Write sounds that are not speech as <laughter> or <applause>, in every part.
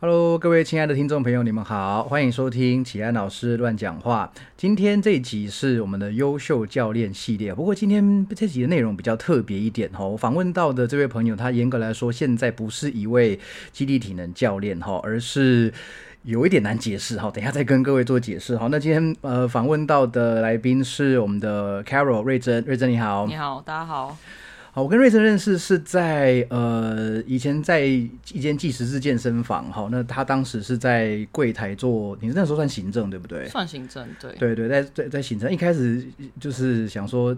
Hello，各位亲爱的听众朋友，你们好，欢迎收听启安老师乱讲话。今天这一集是我们的优秀教练系列，不过今天这集的内容比较特别一点哈。访问到的这位朋友，他严格来说现在不是一位基地体能教练哈，而是有一点难解释哈。等一下再跟各位做解释哈。那今天呃访问到的来宾是我们的 Carol 瑞珍，瑞珍你好，你好，大家好。好，我跟瑞森认识是在呃以前在一间计时制健身房，哈，那他当时是在柜台做，你那时候算行政对不对？算行政，对。对对，在在在行政，一开始就是想说，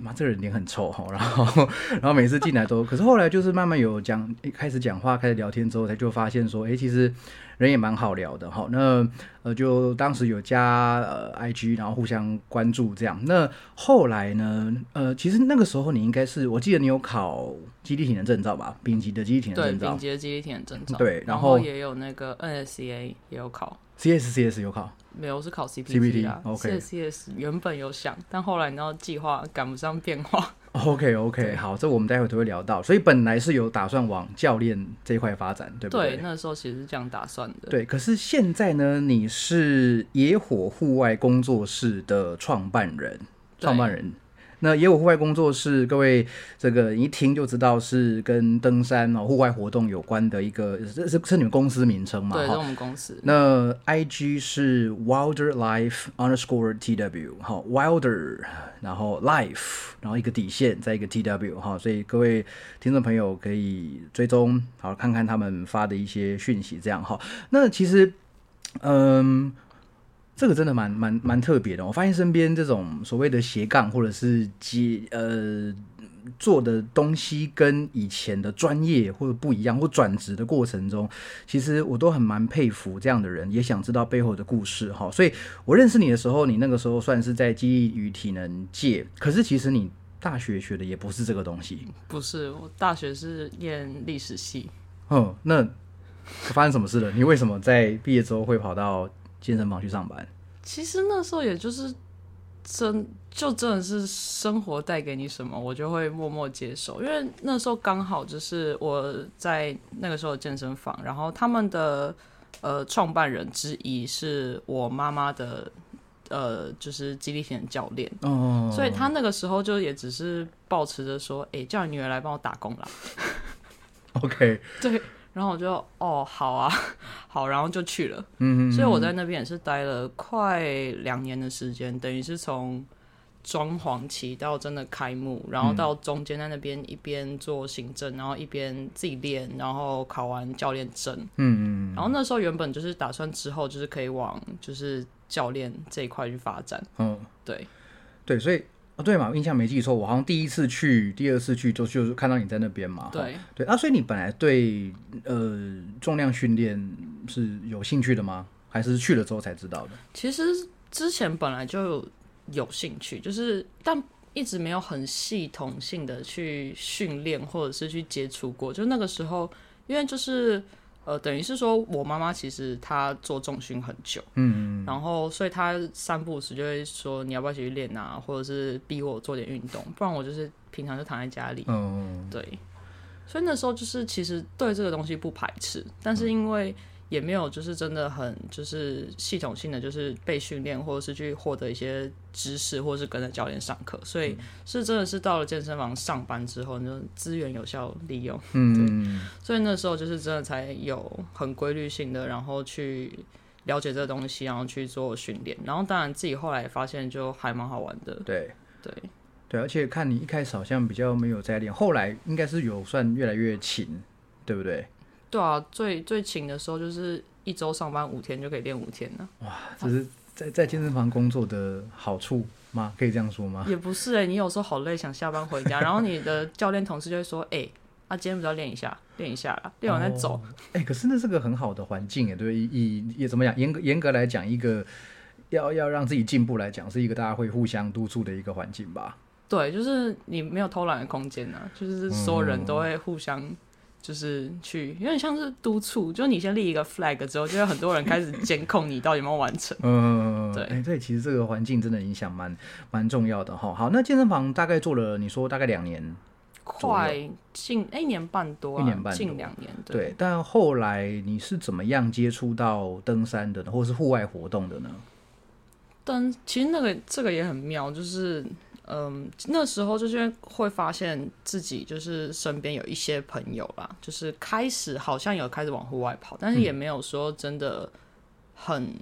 妈这个人脸很臭哈，然后然后每次进来都，可是后来就是慢慢有讲，一开始讲话，开始聊天之后，他就发现说，哎，其实。人也蛮好聊的哈，那呃就当时有加呃 IG，然后互相关注这样。那后来呢，呃其实那个时候你应该是，我记得你有考基地体能证照吧？丙级的基地体能证照。对，丙级的基地体能证照。对，然后也有那个 NSCA 也有考。CSCS 有考。没有，我是考 CPT 啊。OK。CS 原本有想，但后来你知道计划赶不上变化。OK OK，<laughs> 好，这我们待会都会聊到。所以本来是有打算往教练这一块发展，对不对？对，那时候其实是这样打算的。对，可是现在呢，你是野火户外工作室的创办人，创办人。那野火户外工作室，各位这个一听就知道是跟登山哦、户外活动有关的一个，这是是你们公司名称嘛？对，是我们公司。那 I G 是 Wilder Life Underscore T W，好，Wilder，然后 Life，然后一个底线，再一个 T W，哈，所以各位听众朋友可以追踪，好看看他们发的一些讯息，这样哈。那其实，嗯。这个真的蛮蛮蛮特别的，我发现身边这种所谓的斜杠或者是接呃做的东西跟以前的专业或者不一样，或转职的过程中，其实我都很蛮佩服这样的人，也想知道背后的故事哈。所以我认识你的时候，你那个时候算是在记忆与体能界，可是其实你大学学的也不是这个东西。不是，我大学是念历史系。嗯，那发生什么事了？你为什么在毕业之后会跑到？健身房去上班，其实那时候也就是真就真的是生活带给你什么，我就会默默接受。因为那时候刚好就是我在那个时候健身房，然后他们的呃创办人之一是我妈妈的呃就是激励型教练哦，所以他那个时候就也只是保持着说，哎，叫你女儿来帮我打工啦。<laughs> OK，<laughs> 对。然后我就哦好啊好，然后就去了。嗯所以我在那边也是待了快两年的时间，等于是从装潢期到真的开幕，然后到中间在那边一边做行政，然后一边自己练，然后考完教练证。嗯嗯。然后那时候原本就是打算之后就是可以往就是教练这一块去发展。嗯，对对，所以。哦，对嘛，印象没记错，我好像第一次去、第二次去就就是看到你在那边嘛。对对啊，所以你本来对呃重量训练是有兴趣的吗？还是去了之后才知道的？其实之前本来就有兴趣，就是但一直没有很系统性的去训练或者是去接触过。就那个时候，因为就是。呃，等于是说，我妈妈其实她做重训很久，嗯，然后所以她三不五时就会说，你要不要一起去练啊，或者是逼我做点运动，不然我就是平常就躺在家里，嗯，对，所以那时候就是其实对这个东西不排斥，但是因为。也没有，就是真的很就是系统性的，就是被训练或者是去获得一些知识，或者是跟着教练上课，所以是真的是到了健身房上班之后，就资源有效利用，嗯，所以那时候就是真的才有很规律性的，然后去了解这个东西，然后去做训练，然后当然自己后来发现就还蛮好玩的，对。对。对，而且看你一开始好像比较没有在练，后来应该是有算越来越勤，对不对？对啊，最最勤的时候就是一周上班五天就可以练五天呢。哇，这是在在健身房工作的好处吗？可以这样说吗？也不是哎，你有时候好累，想下班回家，然后你的教练同事就会说：“哎，啊，今天不是要练一下，练一下啦，练完再走。”哎，可是那是个很好的环境哎，对，以也怎么讲？严格严格来讲，一个要要让自己进步来讲，是一个大家会互相督促的一个环境吧？对，就是你没有偷懒的空间呢，就是所有人都会互相。就是去有点像是督促，就是你先立一个 flag 之后，就有很多人开始监控你到底有没有完成。嗯，对，哎，对，其实这个环境真的影响蛮蛮重要的哈。好，那健身房大概做了，你说大概两年，快近一年半多、啊，一年半近两年，对，但后来你是怎么样接触到登山的呢，或者是户外活动的呢？登其实那个这个也很妙，就是嗯，那时候就是会发现自己就是身边有一些朋友啦，就是开始好像有开始往户外跑，但是也没有说真的很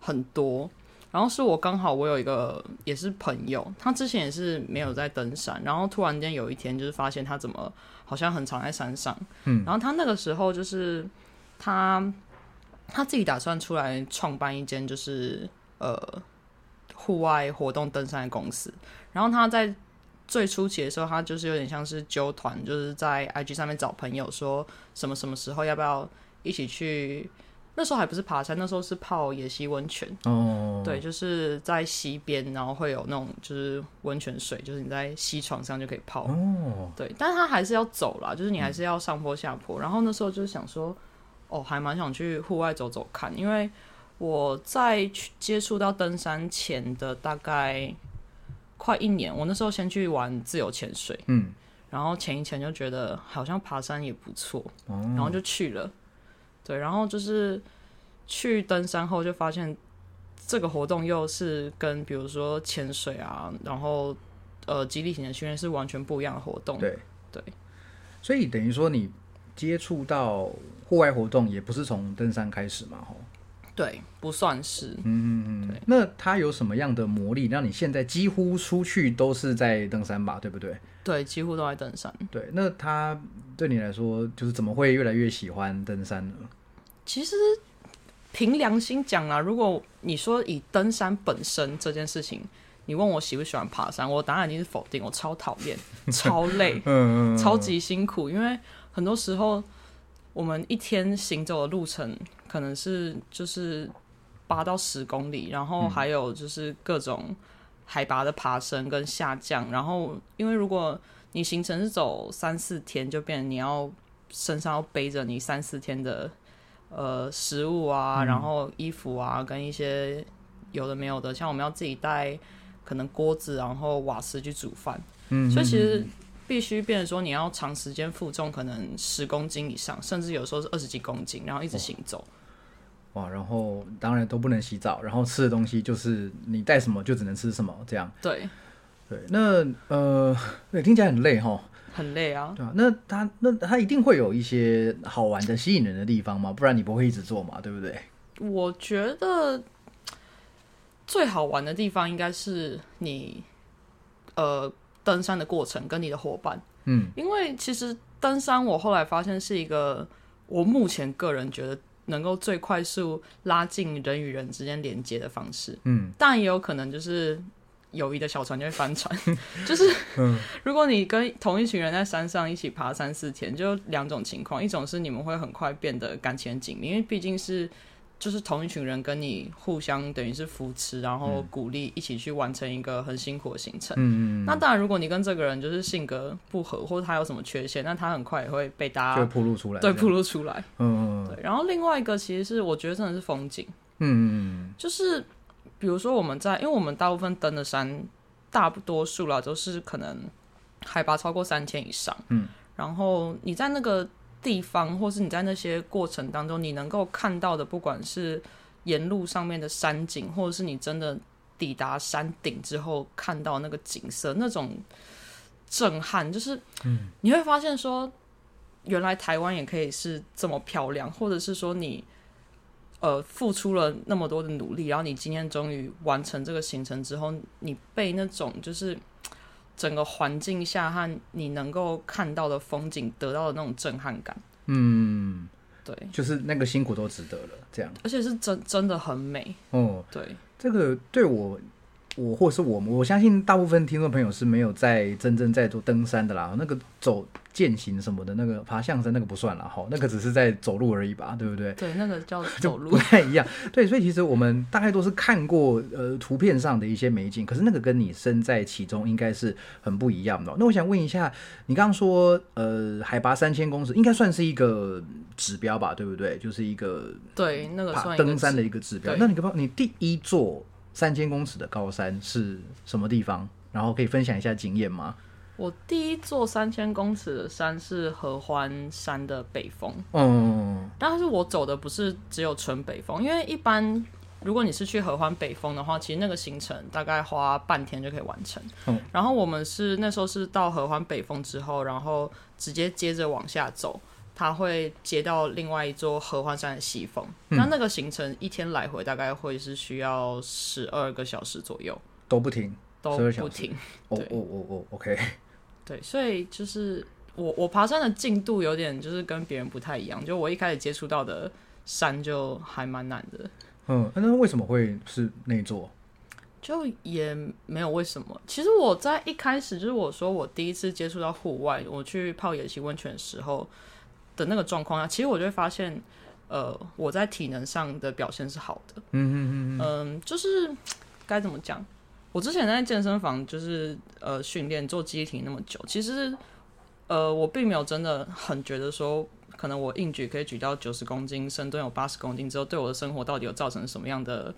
很多。然后是我刚好我有一个也是朋友，他之前也是没有在登山，然后突然间有一天就是发现他怎么好像很常在山上，嗯，然后他那个时候就是他他自己打算出来创办一间就是呃户外活动登山的公司，然后他在最初期的时候，他就是有点像是揪团，就是在 IG 上面找朋友说什么什么时候要不要一起去。那时候还不是爬山，那时候是泡野溪温泉。哦，对，就是在溪边，然后会有那种就是温泉水，就是你在溪床上就可以泡。哦，对，但是他还是要走啦，就是你还是要上坡下坡。然后那时候就是想说，哦，还蛮想去户外走走看，因为我在去接触到登山前的大概快一年，我那时候先去玩自由潜水，嗯，然后潜一潜就觉得好像爬山也不错，哦，然后就去了。对，然后就是去登山后就发现这个活动又是跟比如说潜水啊，然后呃激励型的训练是完全不一样的活动。对。对，所以等于说你接触到户外活动也不是从登山开始嘛，吼，对，不算是。嗯嗯嗯，那它有什么样的魔力，让你现在几乎出去都是在登山吧，对不对？对，几乎都在登山。对，那它对你来说，就是怎么会越来越喜欢登山呢？其实凭良心讲啊，如果你说以登山本身这件事情，你问我喜不喜欢爬山，我答案一定是否定。我超讨厌，<laughs> 超累，嗯超级辛苦，因为很多时候我们一天行走的路程可能是就是八到十公里，然后还有就是各种海拔的爬升跟下降，然后因为如果你行程是走三四天，就变成你要身上要背着你三四天的呃食物啊，然后衣服啊，跟一些有的没有的，像我们要自己带可能锅子，然后瓦斯去煮饭。嗯，所以其实必须变成说，你要长时间负重，可能十公斤以上，甚至有时候是二十几公斤，然后一直行走。哇，然后当然都不能洗澡，然后吃的东西就是你带什么就只能吃什么，这样。对，对，那呃，对，听起来很累哈，很累啊。对啊、那他那他一定会有一些好玩的、吸引人的地方嘛，不然你不会一直做嘛，对不对？我觉得最好玩的地方应该是你呃登山的过程跟你的伙伴，嗯，因为其实登山我后来发现是一个我目前个人觉得能够最快速拉近人与人之间连接的方式。嗯，但也有可能就是友谊的小船就会翻船，<laughs> 就是嗯。如果你跟同一群人在山上一起爬三四天，就两种情况，一种是你们会很快变得感情很紧密，因为毕竟是就是同一群人跟你互相等于是扶持，然后鼓励一起去完成一个很辛苦的行程。嗯嗯那当然，如果你跟这个人就是性格不合，或者他有什么缺陷，那他很快也会被大家暴露出来，对暴这样，露出来。嗯嗯对，然后另外一个其实是我觉得真的是风景。嗯嗯。就是比如说我们在，因为我们大部分登的山，大多数啦都是可能海拔超过三千以上，嗯，然后你在那个地方，或是你在那些过程当中，你能够看到的，不管是沿路上面的山景，或者是你真的抵达山顶之后看到那个景色，那种震撼，就是，嗯，你会发现说，原来台湾也可以是这么漂亮，或者是说你。呃，付出了那么多的努力，然后你今天终于完成这个行程之后，你被那种就是整个环境下和你能够看到的风景得到的那种震撼感，嗯，对，就是那个辛苦都值得了，这样。而且是真真的很美，哦，对，这个对我，我或是我们，我相信大部分听众朋友是没有在真正在做登山的啦。那个走践行什么的，那个爬象山那个不算了，哈，那个只是在走路而已吧，对不对？对，那个叫 <laughs> 走路不，太一样。对，所以其实我们大概都是看过呃图片上的一些美景，可是那个跟你身在其中应该是很不一样的哦。那我想问一下，你刚刚说呃海拔三千公尺，应该算是一个指标吧，对不对？就是一个对，那个爬算一个登山的一个指标。那你可不你第一座三千公尺的高山是什么地方？然后可以分享一下经验吗？我第一座三千公尺的山是合欢山的北峰，嗯，但是我走的不是只有纯北峰，因为一般如果你是去合欢北峰的话，其实那个行程大概花半天就可以完成。嗯，然后我们是那时候是到合欢北峰之后，然后直接接着往下走，它会接到另外一座合欢山的西峰。那那个行程一天来回大概会是需要十二个小时左右，都不停，都12小时不停。哦哦哦哦，OK，<laughs> 对，所以就是我我爬山的进度有点就是跟别人不太一样，就我一开始接触到的山就还蛮难的，嗯，那为什么会是那座？就也没有为什么。其实我在一开始就是我说我第一次接触到户外，我去泡野溪温泉的时候的那个状况下，其实我就会发现，呃，我在体能上的表现是好的。嗯嗯嗯嗯，就是该怎么讲？我之前在健身房就是呃训练做肌体那么久，其实呃我并没有真的很觉得说，可能我硬举可以举到九十公斤，深蹲有八十公斤之后，对我的生活到底有造成什么样的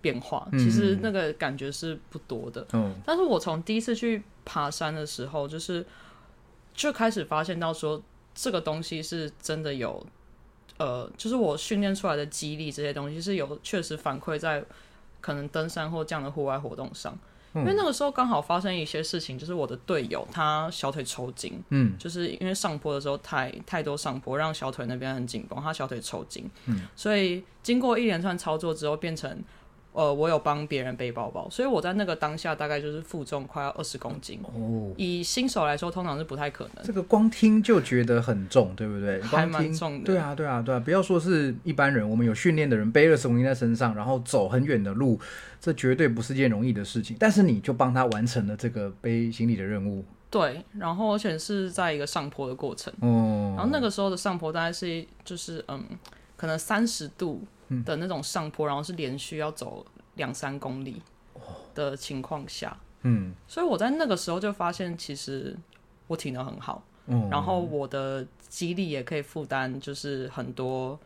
变化？嗯其实那个感觉是不多的。嗯但是我从第一次去爬山的时候，就是就开始发现到说，这个东西是真的有，呃，就是我训练出来的肌力这些东西是有确实反馈在可能登山或这样的户外活动上。因为那个时候刚好发生一些事情，就是我的队友他小腿抽筋，嗯，就是因为上坡的时候太太多上坡，让小腿那边很紧绷，他小腿抽筋，嗯，所以经过一连串操作之后，变成呃我有帮别人背包包，所以我在那个当下大概就是负重快要二十公斤，哦，以新手来说通常是不太可能，这个光听就觉得很重，对不对？还蛮重的对啊，对啊，对啊！不要说是一般人，我们有训练的人背二十公斤在身上，然后走很远的路，这绝对不是件容易的事情。但是你就帮他完成了这个背行李的任务，对，然后而且是在一个上坡的过程。哦，然后那个时候的上坡大概是就是嗯，可能三十度的那种上坡，然后是连续要走两三公里的情况下，嗯。所以我在那个时候就发现，其实我体能很好，嗯，然后我的肌力也可以负担，就是很多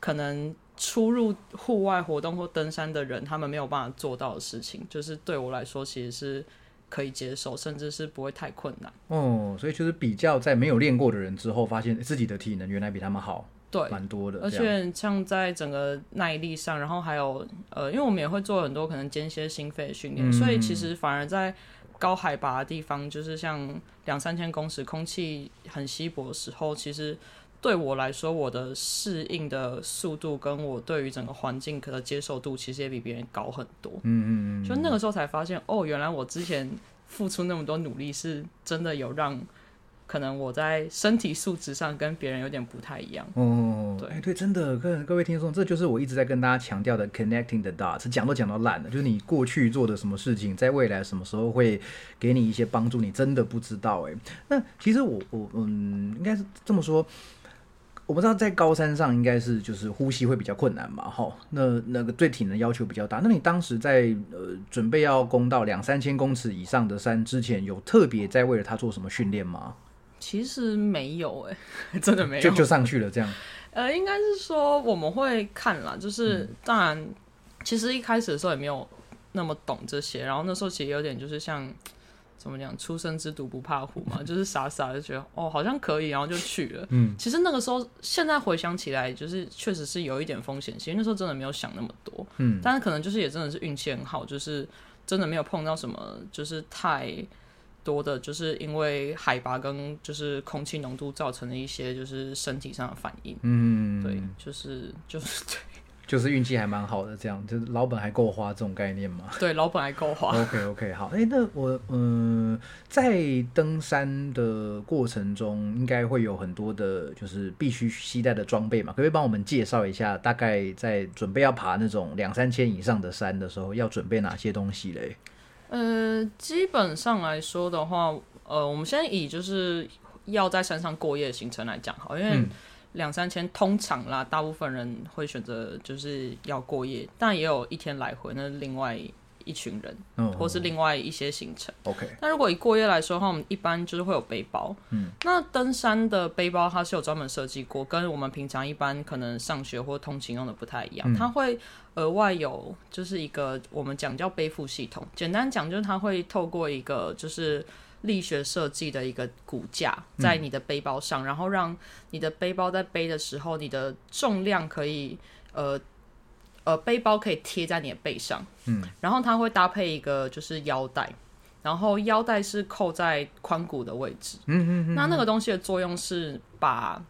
可能出入户外活动或登山的人，他们没有办法做到的事情，就是对我来说其实是可以接受，甚至是不会太困难。哦，所以就是比较在没有练过的人之后，发现自己的体能原来比他们好，对，蛮多的，而且像在整个耐力上，然后还有呃，因为我们也会做很多可能间歇心肺的训练，嗯。所以其实反而在高海拔的地方，就是像两三千公尺，空气很稀薄的时候，其实对我来说，我的适应的速度跟我对于整个环境的接受度，其实也比别人高很多。嗯嗯嗯，就那个时候才发现，哦，原来我之前付出那么多努力，是真的有让可能我在身体素质上跟别人有点不太一样。哦，对哎对，真的，各各位听众，这就是我一直在跟大家强调的 connecting the dots，讲都讲到烂了，就是你过去做的什么事情，在未来什么时候会给你一些帮助，你真的不知道哎。那其实我我嗯，应该是这么说。我不知道在高山上应该是就是呼吸会比较困难嘛，哈，那那个对体能要求比较大。那你当时在呃准备要攻到两三千公尺以上的山之前，有特别在为了它做什么训练吗？其实没有哎、<laughs> 真的没有。就就上去了这样。呃，应该是说我们会看啦，就是、当然，其实一开始的时候也没有那么懂这些，然后那时候其实有点就是像怎么讲，初生之犊不怕虎嘛，<laughs> 就是傻傻的觉得哦好像可以，然后就去了。嗯，其实那个时候现在回想起来，就是确实是有一点风险性，那时候真的没有想那么多。嗯，但是可能就是也真的是运气很好，就是真的没有碰到什么就是太多的，就是因为海拔跟就是空气浓度造成的一些就是身体上的反应。嗯，对，就是就是 <laughs> 对就是运气还蛮好的，这样就是老本还够花这种概念嘛。对，老本还够花。OK OK，好，哎、那我嗯、在登山的过程中，应该会有很多的，就是必须携带的装备嘛，可不可以帮我们介绍一下，大概在准备要爬那种两三千以上的山的时候，要准备哪些东西嘞？呃，基本上来说的话，呃，我们先以就是要在山上过夜的行程来讲好，因为嗯两三千通常啦，大部分人会选择就是要过夜，但也有一天来回，那是另外一群人，嗯，或是另外一些行程。OK，那如果以过夜来说的话，我们一般就是会有背包。嗯，那登山的背包它是有专门设计过，跟我们平常一般可能上学或通勤用的不太一样。嗯它会额外有就是一个我们讲叫背负系统，简单讲就是它会透过一个就是力学设计的一个骨架在你的背包上，然后让你的背包在背的时候，你的重量可以呃呃背包可以贴在你的背上，嗯，然后它会搭配一个就是腰带，然后腰带是扣在髋骨的位置，嗯嗯嗯，那那个东西的作用是把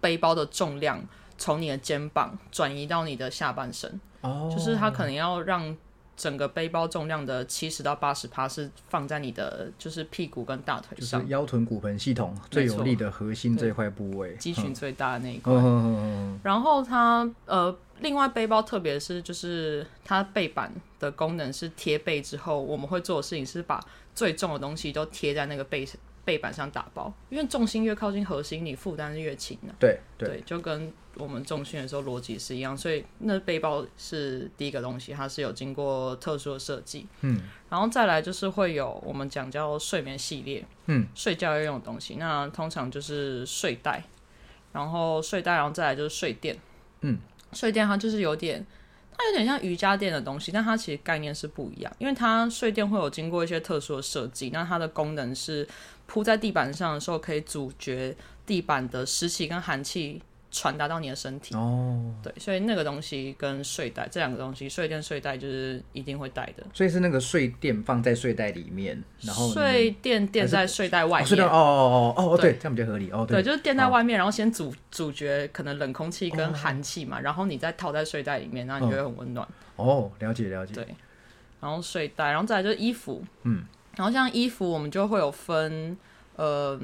背包的重量从你的肩膀转移到你的下半身，哦，就是它可能要让整个背包重量的七十到八十趴是放在你的就是屁股跟大腿就是上，腰臀骨盆系统最有力的核心这块部位，肌群最大的那一块。嗯，嗯嗯嗯。然后它呃，另外背包特别是就是它背板的功能是贴背之后，我们会做的事情是把最重的东西都贴在那个背背板上打包，因为重心越靠近核心，你负担是越轻的。对对，对，就跟我们重训的时候逻辑是一样，所以那背包是第一个东西，它是有经过特殊的设计，嗯，然后再来就是会有我们讲叫睡眠系列，嗯，睡觉要用的东西，那通常就是睡袋，然后睡袋，然后再来就是睡垫，嗯，睡垫它就是有点。它有点像瑜伽垫的东西，但它其实概念是不一样，因为它睡垫会有经过一些特殊的设计，那它的功能是铺在地板上的时候可以阻绝地板的湿气跟寒气传达到你的身体。哦，对，所以那个东西跟睡袋这两个东西，睡垫、睡袋就是一定会带的。所以是那个睡垫放在睡袋里面，然后睡垫垫在睡袋外面，哦睡袋哦哦哦哦哦，对。对，这样比较合理哦，对，就是垫在外面，然后先阻阻绝可能冷空气跟寒气嘛，然后你再套在睡袋里面，那你就会很温暖。哦，了解了解，对，然后睡袋，然后再来就是衣服，嗯，然后像衣服我们就会有分，呃，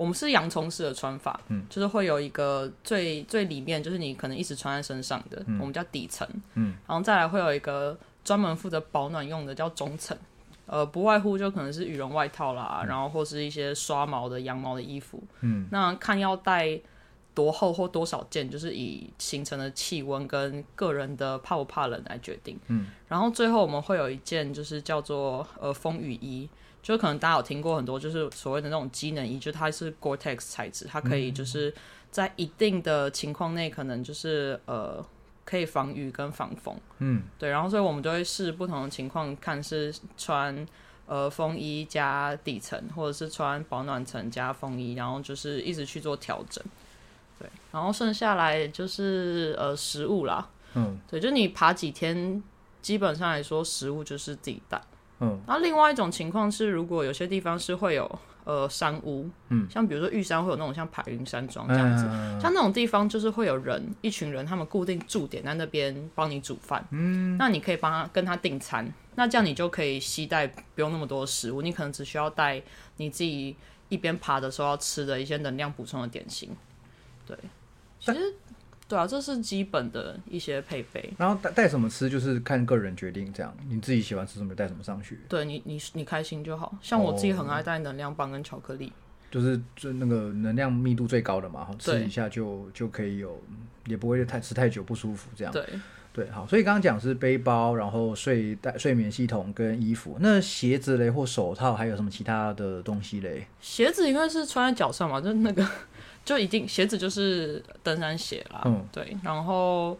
我们是洋葱式的穿法，嗯，就是会有一个最最里面就是你可能一直穿在身上的，我们叫底层，嗯，然后再来会有一个专门负责保暖用的叫中层。呃，不外乎就可能是羽绒外套啦，然后或是一些刷毛的羊毛的衣服，嗯，那看要带多厚或多少件，就是以形成的气温跟个人的怕不怕冷来决定。嗯，然后最后我们会有一件就是叫做呃风雨衣，就可能大家有听过很多，就是所谓的那种机能衣，就它是 Gore-Tex 材质，它可以就是在一定的情况内，可能就是呃可以防雨跟防风。嗯，对，然后所以我们就会试不同的情况，看是穿呃风衣加底层，或者是穿保暖层加风衣，然后就是一直去做调整。对，然后剩下来就是呃食物啦，嗯对，就你爬几天，基本上来说食物就是自己带。嗯，然后另外一种情况是，如果有些地方是会有呃山屋，嗯，像比如说玉山会有那种像排云山庄这样子，嗯像那种地方就是会有人一群人，他们固定驻点在那边帮你煮饭，嗯，那你可以帮他跟他订餐，那这样你就可以携带不用那么多食物，你可能只需要带你自己一边爬的时候要吃的一些能量补充的点心，对，其实对啊，这是基本的一些配备。然后带带什么吃就是看个人决定，这样你自己喜欢吃什么就带什么上去，对你，你你开心就好。像我自己很爱带能量棒跟巧克力，就是最那个能量密度最高的嘛，吃一下就就可以有，也不会太吃太久不舒服这样。对，对，好，所以刚刚讲是背包，然后睡袋、睡眠系统跟衣服，那鞋子嘞或手套还有什么其他的东西嘞？鞋子应该是穿在脚上嘛，就那个就一定鞋子就是登山鞋啦，嗯对。然后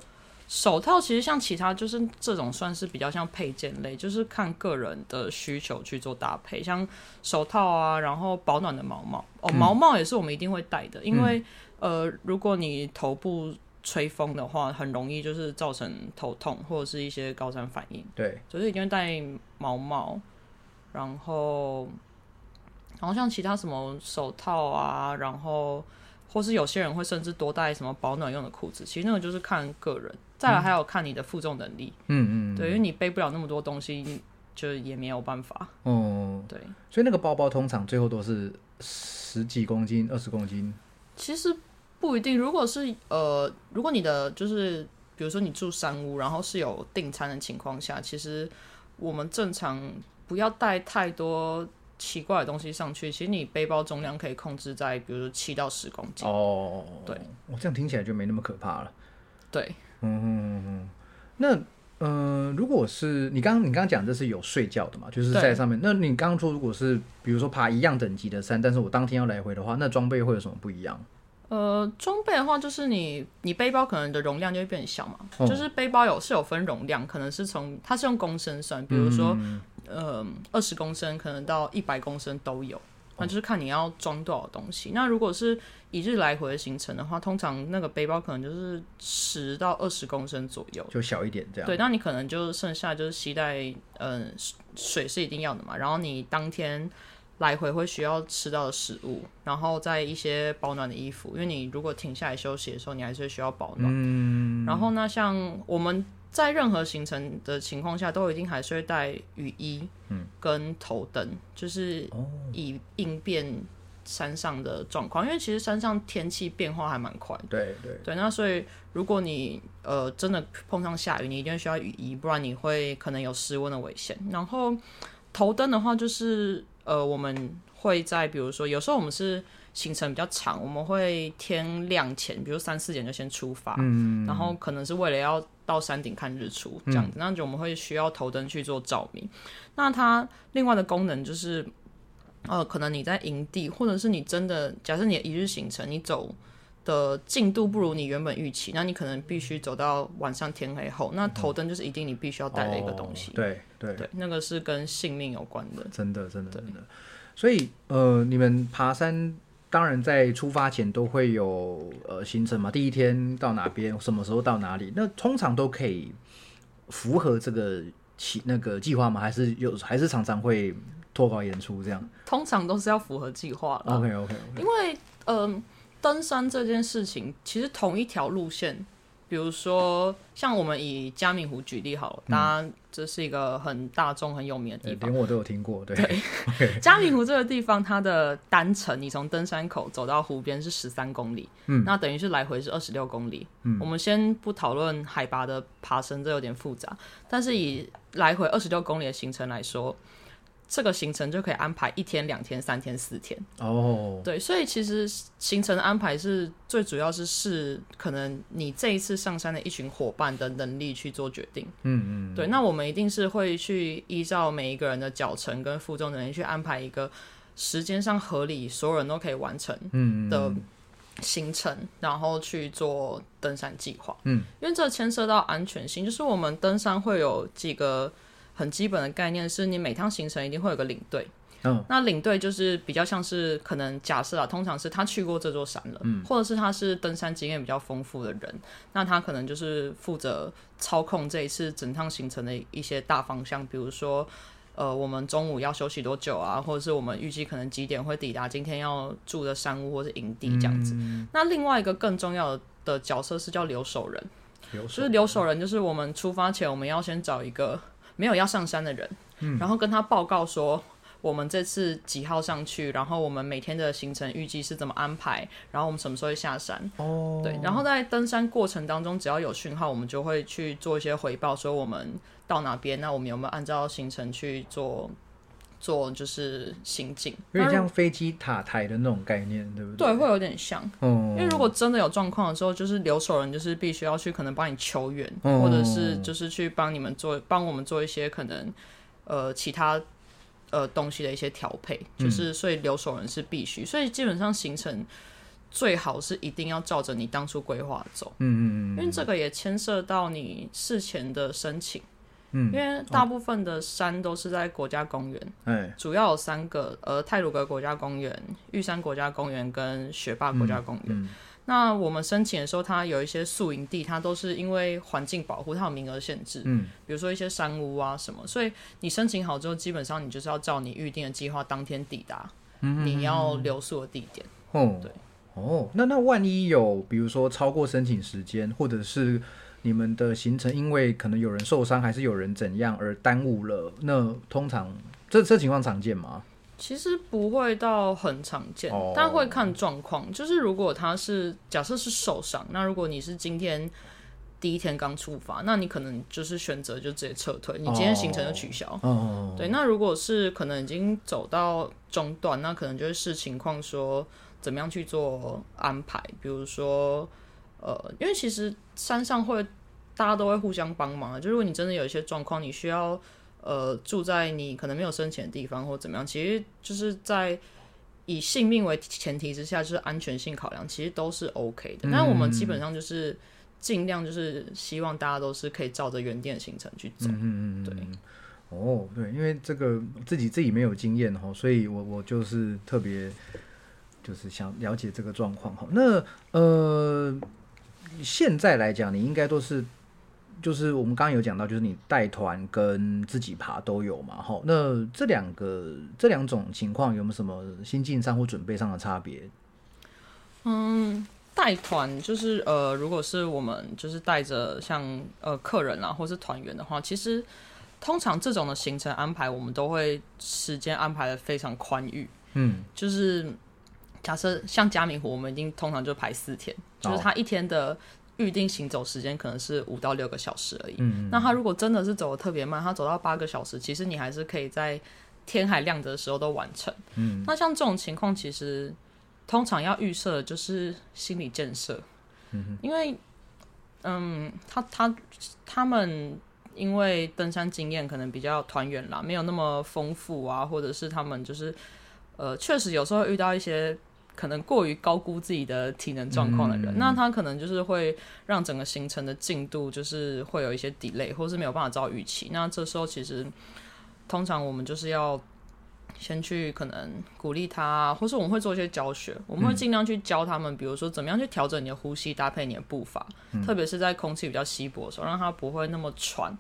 手套其实像其他就是这种算是比较像配件类，就是看个人的需求去做搭配。像手套啊，然后保暖的毛毛哦，毛毛也是我们一定会戴的，因为、呃，如果你头部吹风的话，很容易就是造成头痛或者是一些高山反应。对，所以一定会戴毛毛，然后，然后像其他什么手套啊，然后或是有些人会甚至多带什么保暖用的裤子，其实那个就是看个人。再来还有看你的负重能力，嗯嗯，对，因为你背不了那么多东西，就也没有办法。哦，对，所以那个包包通常最后都是十几公斤、二十公斤。其实不一定，如果是呃，如果你的就是比如说你住山屋，然后是有订餐的情况下，其实我们正常不要带太多奇怪的东西上去。其实你背包重量可以控制在比如说七到十公斤。哦，对，我这样听起来就没那么可怕了。对，嗯嗯嗯，那嗯、呃如果是你刚刚你刚刚讲这是有睡觉的嘛，就是在上面。那你刚刚说如果是比如说爬一样等级的山，但是我当天要来回的话，那装备会有什么不一样？呃，装备的话，就是你你背包可能的容量就会变小嘛，哦就是背包有是有分容量，可能是从它是用公升算，比如说呃二十公升，可能到一百公升都有。那就是看你要装多少东西。那如果是一日来回的行程的话，通常那个背包可能就是十到二十公升左右。就小一点这样。对，那你可能就剩下就是携带，嗯、水是一定要的嘛。然后你当天来回会需要吃到的食物，然后再一些保暖的衣服，因为你如果停下来休息的时候，你还是会需要保暖。嗯，然后呢，像我们在任何行程的情况下，都一定还是会带雨衣，嗯，跟头灯，就是以应变山上的状况。因为其实山上天气变化还蛮快的。对对，对，那所以如果你呃真的碰上下雨，你一定需要雨衣，不然你会可能有失温的危险。然后头灯的话，就是呃我们会在比如说有时候我们是行程比较长，我们会天亮前，比如三四点就先出发，嗯，然后可能是为了要到山顶看日出这样子，那就我们会需要头灯去做照明。那它另外的功能就是。呃，可能你在营地，或者是你真的假设你的一日行程，你走的进度不如你原本预期，那你可能必须走到晚上天黑后。那头灯就是一定你必须要带的一个东西。哦对对对，那个是跟性命有关的。真的真的真的。所以呃，你们爬山当然在出发前都会有呃行程嘛，第一天到哪边，什么时候到哪里，那通常都可以符合这个计那个计划吗？还是有还是常常会脱稿演出这样通常都是要符合计划的，？OK OK OK，因为嗯、登山这件事情，其实同一条路线，比如说像我们以嘉明湖举例好了，当然这是一个很大众、很有名的地方。连我都有听过，对 <laughs> <laughs> 嘉明湖这个地方，它的单程你从登山口走到湖边是十三公里，嗯，那等于是来回是二十六公里。嗯，我们先不讨论海拔的爬升，这有点复杂，但是以来回二十六公里的行程来说，这个行程就可以安排一天、两天、三天、四天。哦，对，所以其实行程的安排是最主要是是可能你这一次上山的一群伙伴的能力去做决定。嗯嗯，对，那我们一定是会去依照每一个人的脚程跟负重能力去安排一个时间上合理，所有人都可以完成嗯的行程，然后去做登山计划。嗯，因为这牵涉到安全性，就是我们登山会有几个很基本的概念，是你每趟行程一定会有个领队。嗯，那领队就是比较像是可能假设啊，通常是他去过这座山了，嗯，或者是他是登山经验比较丰富的人，那他可能就是负责操控这一次整趟行程的一些大方向，比如说。呃，我们中午要休息多久啊？或者是我们预计可能几点会抵达今天要住的山屋或是营地这样子。那另外一个更重要的角色是叫留守人，有就是留守人，就是我们出发前我们要先找一个没有要上山的人，然后跟他报告说我们这次几号上去，然后我们每天的行程预计是怎么安排，然后我们什么时候会下山。哦，对，然后在登山过程当中，只要有讯号，我们就会去做一些回报，说我们到哪边，那我们有没有按照行程去做做就是行进。有点像飞机塔台的那种概念，对不对，对？会有点像。嗯因为如果真的有状况的时候，就是留守人就是必须要去可能帮你求援，哦或者是就是去帮你们做帮我们做一些可能呃其他呃东西的一些调配，就是所以留守人是必须，所以基本上行程最好是一定要照着你当初规划走，嗯嗯嗯因为这个也牵涉到你事前的申请。嗯因为大部分的山都是在国家公园，哎，主要有三个，呃，泰鲁格国家公园、玉山国家公园跟雪霸国家公园。嗯那我们申请的时候，它有一些宿营地，它都是因为环境保护，它有名额限制，嗯，比如说一些山屋啊什么，所以你申请好之后，基本上你就是要照你预定的计划当天抵达你要留宿的地点。哦，对，哦，那那万一有比如说超过申请时间，或者是你们的行程因为可能有人受伤，还是有人怎样而耽误了，那通常这这情况常见吗？其实不会到很常见，哦但会看状况。就是如果他是假设是受伤，那如果你是今天第一天刚出发，那你可能就是选择就直接撤退，你今天行程就取消。哦，对，那如果是可能已经走到中段，那可能就是视情况说怎么样去做安排。比如说，呃，因为其实山上会大家都会互相帮忙啊，就如果你真的有一些状况，你需要呃住在你可能没有深潜的地方或怎么样，其实就是在。以性命为前提之下，就是安全性考量，其实都是 OK 的。那、我们基本上就是尽量就是希望大家都是可以照着原定的行程去走。嗯嗯嗯，对嗯哦，对，因为这个自己自己没有经验哈，所以我我就是特别就是想了解这个状况哈。那呃，现在来讲，你应该都是就是我们刚刚有讲到，就是你带团跟自己爬都有嘛哈。那这两个这两种情况有没有什么心境上或准备上的差别？嗯，带团就是呃，如果是我们就是带着像呃客人啊，或是团员的话，其实通常这种的行程安排，我们都会时间安排的非常宽裕。嗯，就是假设像嘉明湖，我们已经通常就排四天，就是他一天的预定行走时间可能是五到六个小时而已。嗯那他如果真的是走的特别慢，他走到八个小时，其实你还是可以在天还亮着的时候都完成。嗯，那像这种情况，其实通常要预设的就是心理建设，嗯因为嗯，他他他们因为登山经验可能比较团圆啦，没有那么丰富啊，或者是他们就是呃，确实有时候遇到一些。可能过于高估自己的体能状况的人，嗯那他可能就是会让整个行程的进度就是会有一些 delay，或是没有办法照预期。那这时候其实通常我们就是要先去可能鼓励他，或是我们会做一些教学，我们会尽量去教他们，比如说怎么样去调整你的呼吸，搭配你的步伐，特别是在空气比较稀薄的时候，让他不会那么喘。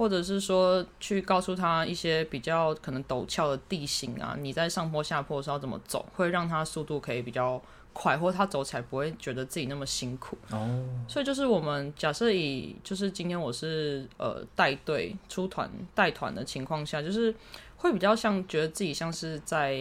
或者是说去告诉他一些比较可能陡峭的地形啊，你在上坡下坡的时候怎么走，会让他速度可以比较快，或他走起来不会觉得自己那么辛苦。哦，所以就是我们假设以就是今天我是呃带队出团带团的情况下，就是会比较像觉得自己像是在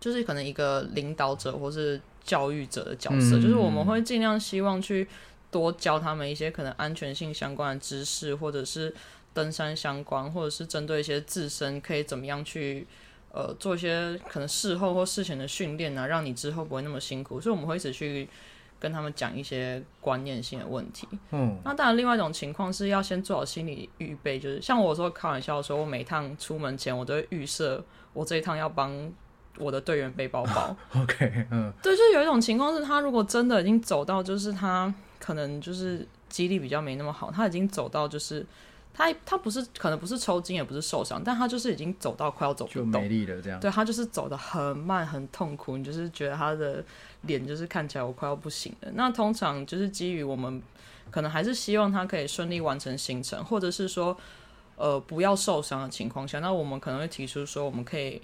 就是可能一个领导者或是教育者的角色，嗯就是我们会尽量希望去多教他们一些可能安全性相关的知识，或者是登山相关，或者是针对一些自身可以怎么样去。呃，做一些可能事后或事前的训练啊，让你之后不会那么辛苦，所以我们会一直去跟他们讲一些观念性的问题。嗯，那当然，另外一种情况是要先做好心理预备，就是像我说开玩笑说，我每趟出门前我都会预设我这一趟要帮我的队员背包包。<laughs> OK，嗯对，就是有一种情况是他如果真的已经走到，就是他可能就是肌力比较没那么好，他已经走到就是他他不是可能不是抽筋也不是受伤，但他就是已经走到快要走不动就没。力了这样。对他就是走的很慢很痛苦，你就是觉得他的脸就是看起来我快要不行了。那通常就是基于我们可能还是希望他可以顺利完成行程，或者是说呃不要受伤的情况下，那我们可能会提出说我们可以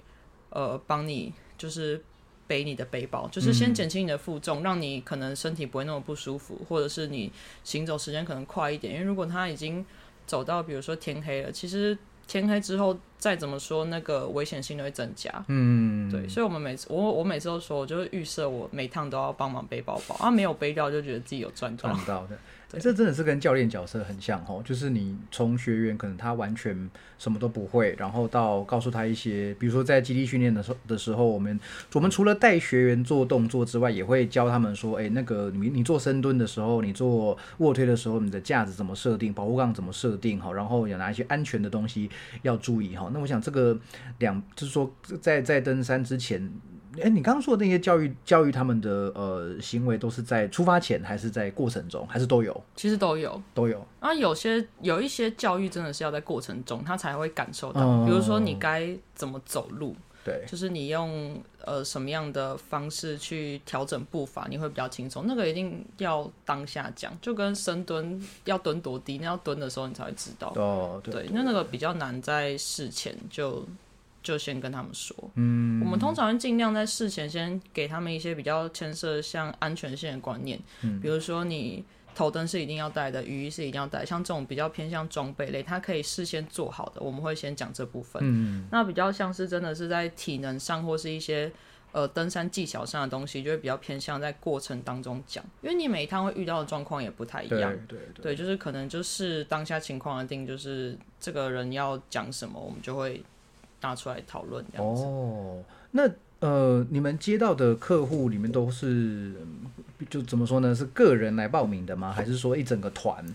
呃帮你就是。背你的背包，就是先减轻你的负重，让你可能身体不会那么不舒服，或者是你行走时间可能快一点。因为如果他已经走到比如说天黑了，其实天黑之后再怎么说，那个危险性都会增加。嗯，对，所以我们每次我我每次都说，我就是预设我每趟都要帮忙背包包，啊，没有背掉就觉得自己有赚到赚。到的。这真的是跟教练角色很像哦，就是你从学员可能他完全什么都不会，然后到告诉他一些，比如说在基地训练的时候的时候，我们我们除了带学员做动作之外，也会教他们说，哎、那个你你做深蹲的时候，你做卧推的时候，你的架子怎么设定，保护杠怎么设定好，然后有哪一些安全的东西要注意哈。那我想这个两就是说在在登山之前。哎，你刚刚说的那些教育教育他们的呃行为，都是在出发前，还是在过程中，还是都有？其实都有，都有。啊，有些有一些教育真的是要在过程中他才会感受到，哦比如说你该怎么走路，对，就是你用呃什么样的方式去调整步伐，你会比较轻松。那个一定要当下讲，就跟深蹲要蹲多低，那要蹲的时候你才会知道。哦，对，对，那那个比较难在事前就就先跟他们说。嗯，我们通常会尽量在事前先给他们一些比较牵涉像安全性的观念，嗯比如说你头灯是一定要带的，雨衣是一定要带，像这种比较偏向装备类，它可以事先做好的，我们会先讲这部分。嗯，那比较像是真的是在体能上或是一些呃登山技巧上的东西，就会比较偏向在过程当中讲，因为你每一趟会遇到的状况也不太一样。对对，对，就是可能就是当下情况而定，就是这个人要讲什么，我们就会拿出来讨论这样子。哦，那呃，你们接到的客户里面都是，嗯就怎么说呢？是个人来报名的吗？还是说一整个团？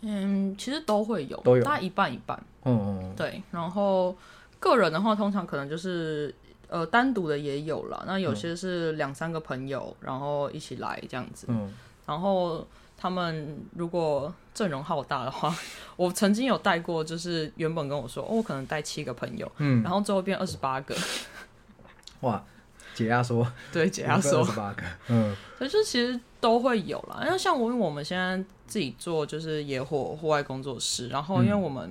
嗯，其实都会有，都有大概一半一半。嗯，对，然后个人的话，通常可能就是呃单独的也有了。那有些是两三个朋友，然后一起来这样子。嗯，然后他们如果阵容浩大的话，<laughs> 我曾经有带过，就是原本跟我说，哦，我可能带七个朋友，嗯，然后最后变二十八个，哇，解压缩，对，解压缩，十八个，嗯，所以就其实都会有啦。因为像我，因为我们现在自己做就是野火户外工作室，然后因为我们，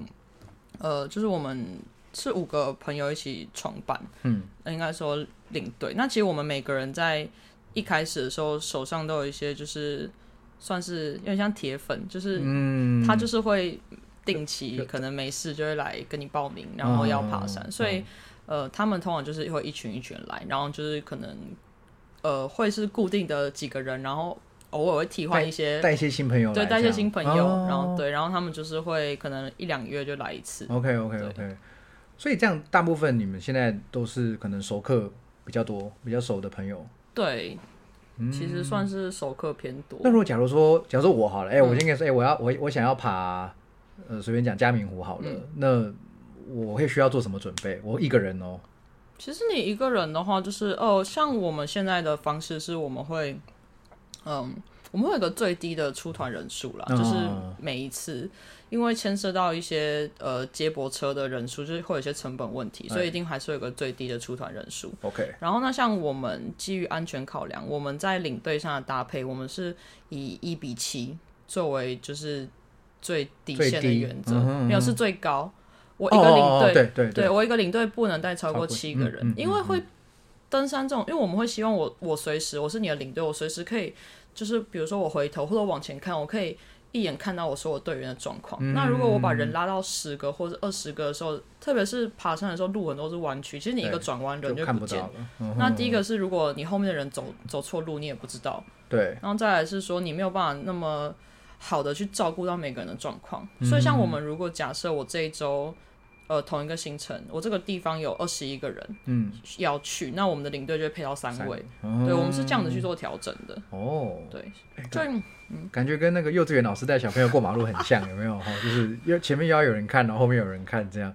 呃，就是我们是五个朋友一起创办，嗯，应该说领队。那其实我们每个人在一开始的时候手上都有一些就是算是有点像铁粉，就是嗯，他就是会定期可能没事就会来跟你报名，然后要爬山，所以呃，他们通常就是会一群一群来，然后就是可能呃会是固定的几个人，然后偶尔会替换一些带一些新朋友对，带一些新朋友，哦。然后对，然后他们就是会可能一两个月就来一次，OK OK OK，所以这样大部分你们现在都是可能熟客比较多，比较熟的朋友。对，其实算是熟客偏多那。如果假如说，假如说我好了，哎、嗯我先跟你说，哎、我要我我想要爬，呃，随便讲嘉明湖好了，嗯那我会需要做什么准备？我一个人哦，其实你一个人的话，就是哦，像我们现在的方式是我们会，嗯，我们会有一个最低的出团人数啦，哦就是每一次，因为牵涉到一些呃接驳车的人数，就是会有一些成本问题，所以一定还是有一个最低的出团人数。OK，然后呢，像我们基于安全考量，我们在领队上的搭配，我们是以一比七作为就是最底线的原则，嗯哼嗯没有是最高。我一个领队，哦哦哦对对对。我一个领队不能带超过七个人，因为会登山这种，因为我们会希望我我随时我是你的领队，我随时可以就是比如说我回头或者往前看，我可以一眼看到我所有队员的状况。嗯那如果我把人拉到十个或者二十个的时候，特别是爬山的时候，路很多是弯曲，其实你一个转弯人就看不见。了。嗯那第一个是，如果你后面的人走走错路，你也不知道。对，然后再来是说，你没有办法那么好的去照顾到每个人的状况。嗯所以，像我们如果假设我这一周，呃，同一个行程，我这个地方有二十一个人嗯，要去，那我们的领队就会配到三位。哦对，我们是这样子去做调整的。哦，对，哎就感觉跟那个幼稚园老师带小朋友过马路很像，<laughs> 有没有？哈，就是要前面要有人看，然后后面有人看，这样。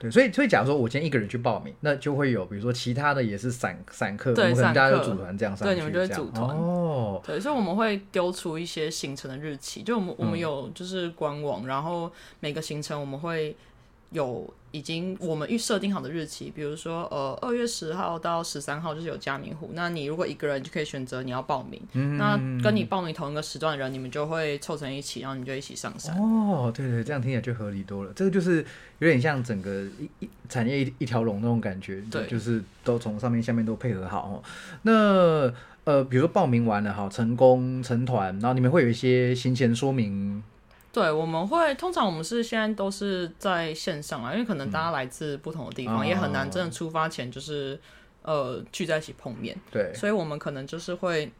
对，所以所以假如说我今天一个人去报名，那就会有比如说其他的也是散散客，对我们可能大家就组团这样上去，对你们就会组团哦。对，所以我们会丢出一些行程的日期，就我们我们有就是官网，然后每个行程我们会有已经我们预设定好的日期，比如说呃二月十号到十三号就是有加明湖，那你如果一个人就可以选择你要报名，那跟你报名同一个时段的人，你们就会凑成一起，然后你就一起上山。哦，对对，这样听起来就合理多了。这个就是有点像整个一一产业一一条龙那种感觉，对就是都从上面下面都配合好哦。那呃，比如说报名完了哈，成功成团，然后你们会有一些行前说明，对，我们会通常我们是现在都是在线上啊，因为可能大家来自不同的地方，哦也很难真的出发前就是呃聚在一起碰面，对，所以我们可能就是会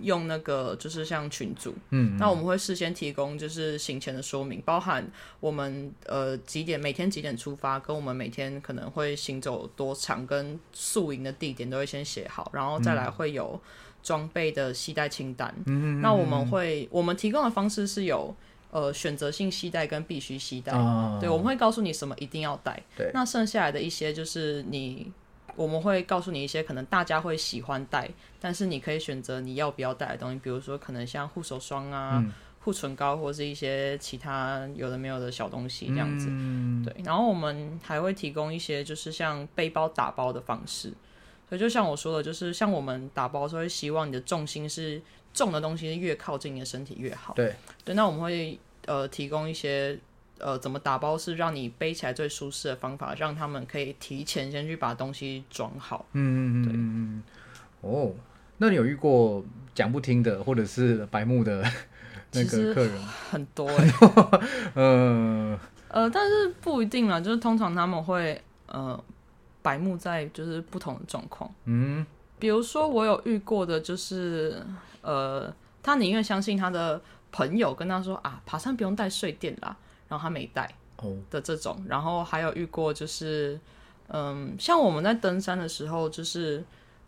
用那个就是像群组，嗯，那我们会事先提供就是行前的说明，包含我们呃几点每天几点出发，跟我们每天可能会行走多长，跟宿营的地点都会先写好，然后再来会有装备的携带清单。嗯。那我们会我们提供的方式是有呃选择性携带跟必须携带。啊，对，我们会告诉你什么一定要带。对那剩下来的一些就是你，我们会告诉你一些可能大家会喜欢带，但是你可以选择你要不要带的东西，比如说可能像护手霜啊、嗯护唇膏或是一些其他有的没有的小东西这样子。嗯对，然后我们还会提供一些就是像背包打包的方式。所以就像我说的，就是像我们打包的时候，会希望你的重心是重的东西越靠近你的身体越好。对对，那我们会呃提供一些呃怎么打包是让你背起来最舒适的方法，让他们可以提前先去把东西装好。嗯嗯嗯哦，那你有遇过讲不听的，或者是白目的 <laughs> 那个客人？很多 <laughs> 哎、嗯，呃，但是不一定啦，就是通常他们会呃白目在就是不同的状况。嗯，比如说我有遇过的，就是呃，他宁愿相信他的朋友跟他说啊，爬山不用带睡垫啦，然后他没带哦，的这种。然后还有遇过就是，嗯，像我们在登山的时候，就是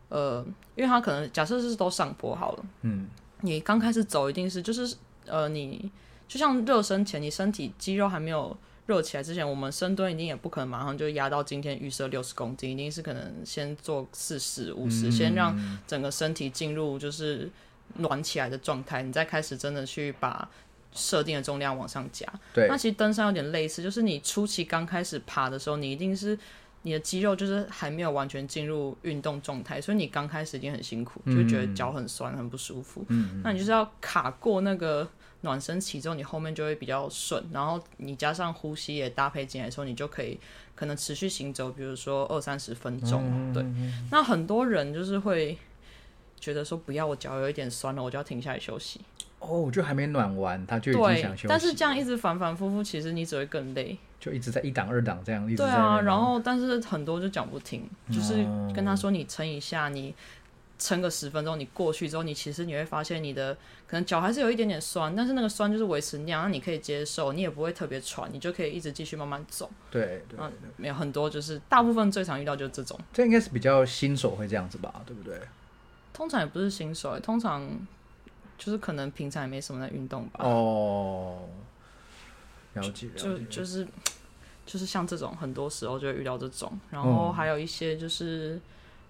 呃，因为他可能假设是都上坡好了，嗯，你刚开始走一定是就是呃，你就像热身前，你身体肌肉还没有热起来之前，我们深蹲一定也不可能马上就压到今天预设六十公斤，一定是可能先做四十五十，先让整个身体进入就是暖起来的状态，你再开始真的去把设定的重量往上加。对那，其实登山有点类似，就是你初期刚开始爬的时候，你一定是你的肌肉就是还没有完全进入运动状态，所以你刚开始一定很辛苦，就觉得脚很酸、很不舒服。嗯，那你就是要卡过那个暖身期之后，你后面就会比较顺，然后你加上呼吸也搭配进来的时候，你就可以可能持续行走，比如说二三十分钟。嗯对，那很多人就是会觉得说不要，我脚有一点酸了，我就要停下来休息。哦，就还没暖完，他就已经想休息，但是这样一直反反复复，其实你只会更累。就一直在一档二档这样一直对啊，然后但是很多就讲不停，就是哦跟他说你撑一下，你撑个十分钟，你过去之后，你其实你会发现你的可能脚还是有一点点酸，但是那个酸就是维持那样，那你可以接受，你也不会特别喘，你就可以一直继续慢慢走。对对，啊没有很多就是大部分最常遇到就是这种，这应该是比较新手会这样子吧，对不对？通常也不是新手，通常就是可能平常也没什么在运动吧。哦，了解了就解，就是就是像这种，很多时候就会遇到这种，然嗯后还有一些就是，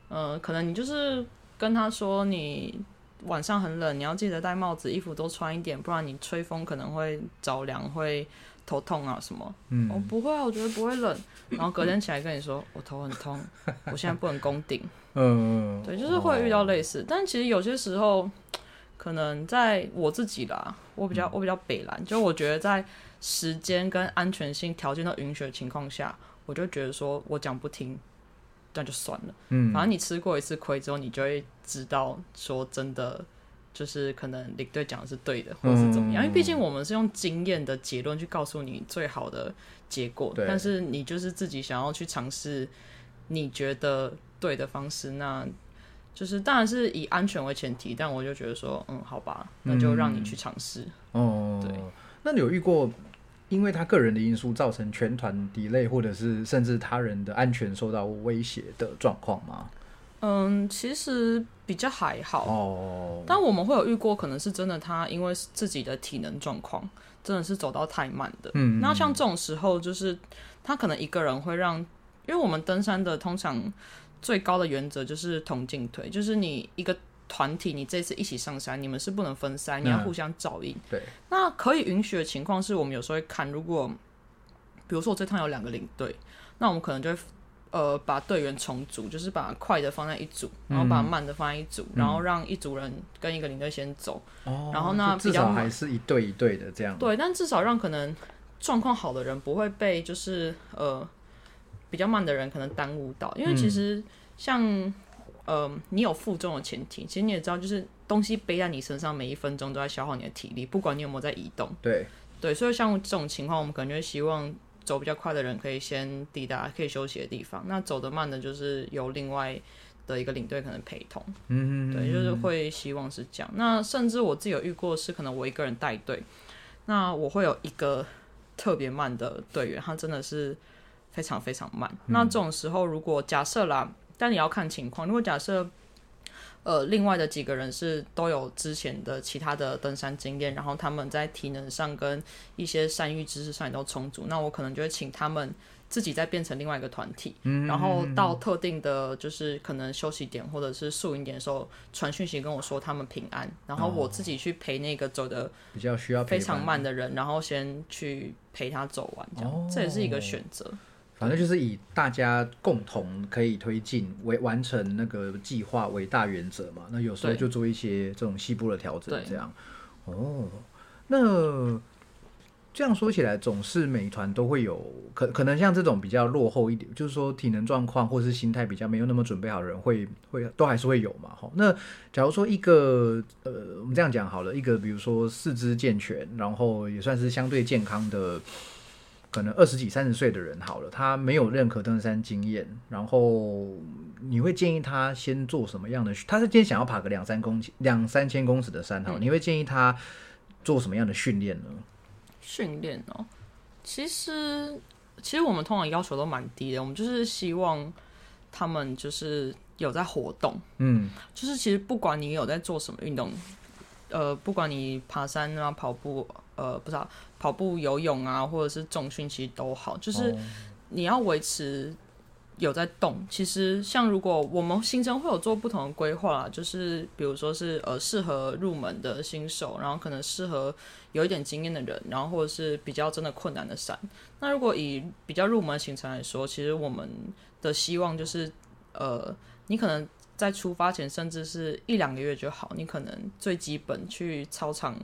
呃，可能你就是跟他说你晚上很冷，你要记得戴帽子，衣服多穿一点，不然你吹风可能会着凉，会头痛啊什么。嗯哦，不会啊，我觉得不会冷。然后隔天起来跟你说，我头很痛，我现在不能攻顶。嗯，对，就是会遇到哦类似，但其实有些时候，可能在我自己啦，我比较嗯。我比较北蓝，就我觉得在时间跟安全性条件都允许的情况下，我就觉得说我讲不听，那就算了。嗯，反正你吃过一次亏之后，你就会知道说真的。就是可能领队讲的是对的，或者是怎么样，因为毕竟我们是用经验的结论去告诉你最好的结果，但是你就是自己想要去尝试你觉得对的方式，那就是当然是以安全为前提，但我就觉得说，嗯，好吧，那就让你去尝试。哦，对，那你有遇过因为他个人的因素造成全团 delay，或者是甚至他人的安全受到威胁的状况吗？嗯，其实比较还好，哦，但我们会有遇过，可能是真的他因为自己的体能状况，真的是走到太慢的。嗯，那像这种时候，就是他可能一个人会让，因为我们登山的通常最高的原则就是同进退，就是你一个团体，你这次一起上山，你们是不能分散，你要嗯互相照应。对，那可以允许的情况是我们有时候会看，如果比如说我这趟有两个领队，那我们可能就会。呃，把队员重组，就是把快的放在一组，然后把慢的放在一组，然后让一组人跟一个领队先走，哦，然后呢就至少还是一对一对的这样。对，但至少让可能状况好的人不会被就是呃比较慢的人可能耽误到，因为其实像、呃你有负重的前提，其实你也知道，就是东西背在你身上每一分钟都在消耗你的体力，不管你有没有在移动。对，对，所以像这种情况，我们可能就希望走比较快的人可以先抵达可以休息的地方，那走得慢的，就是由另外的一个领队可能陪同。嗯，对，就是会希望是这样。那甚至我自己有遇过，是可能我一个人带队，那我会有一个特别慢的队员，他真的是非常非常慢。那这种时候，如果假设啦，但你要看情况，如果假设。呃，另外的几个人是都有之前的其他的登山经验，然后他们在体能上跟一些山域知识上也都充足，那我可能就会请他们自己再变成另外一个团体，然后到特定的，就是可能休息点或者是宿营点的时候，传讯息跟我说他们平安，然后我自己去陪那个走的比较需要非常慢的人，然后先去陪他走完，这样、哦这也是一个选择。反正就是以大家共同可以推进为完成那个计划为大原则嘛。那有时候就做一些这种细部的调整，这样。哦，那这样说起来，总是美团都会有可可能像这种比较落后一点，就是说体能状况或是心态比较没有那么准备好的人会，会都还是会有嘛。哈，那假如说一个呃，我们这样讲好了，一个比如说四肢健全，然后也算是相对健康的。可能二十几、三十岁的人好了，他没有任何登山经验，然后你会建议他先做什么样的？他是今天想要爬个两三公两三千公尺的山，好，你会建议他做什么样的训练呢？训练哦，其实其实我们通常要求都蛮低的，我们就是希望他们就是有在活动，嗯，就是其实不管你有在做什么运动，呃，不管你爬山啊、跑步，呃，不知道、跑步、游泳啊，或者是重训，其实都好，就是哦你要维持有在动。其实像如果我们行程会有做不同的规划啦，就是比如说是呃适合入门的新手，然后可能适合有一点经验的人，然后或者是比较真的困难的山。那如果以比较入门行程来说，其实我们的希望就是呃，你可能在出发前甚至是一两个月就好，你可能最基本去操场。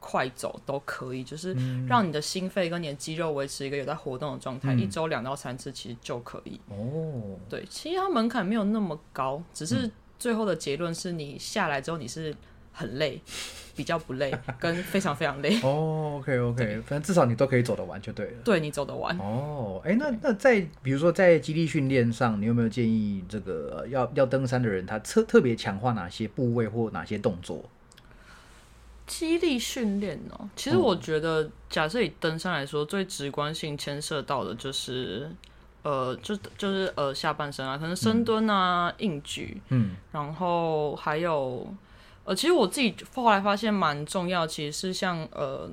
快走都可以，就是让你的心肺跟你的肌肉维持一个有在活动的状态，一周两到三次其实就可以。哦，对，其实它门槛没有那么高，只是最后的结论是你下来之后你是很累，<laughs> 比较不累，<laughs> 跟非常非常累。哦，OK OK，反正至少你都可以走得完就对了。对你走得完。哦，哎，那那在比如说在基地训练上，你有没有建议这个要要登山的人，他特特别强化哪些部位或哪些动作？激励训练哦，其实我觉得，假设以登山来说，最直观性牵涉到的就是，呃，就就是呃下半身啊，可能深蹲啊、硬举，嗯，然后还有，呃，其实我自己后来发现蛮重要，其实是像呃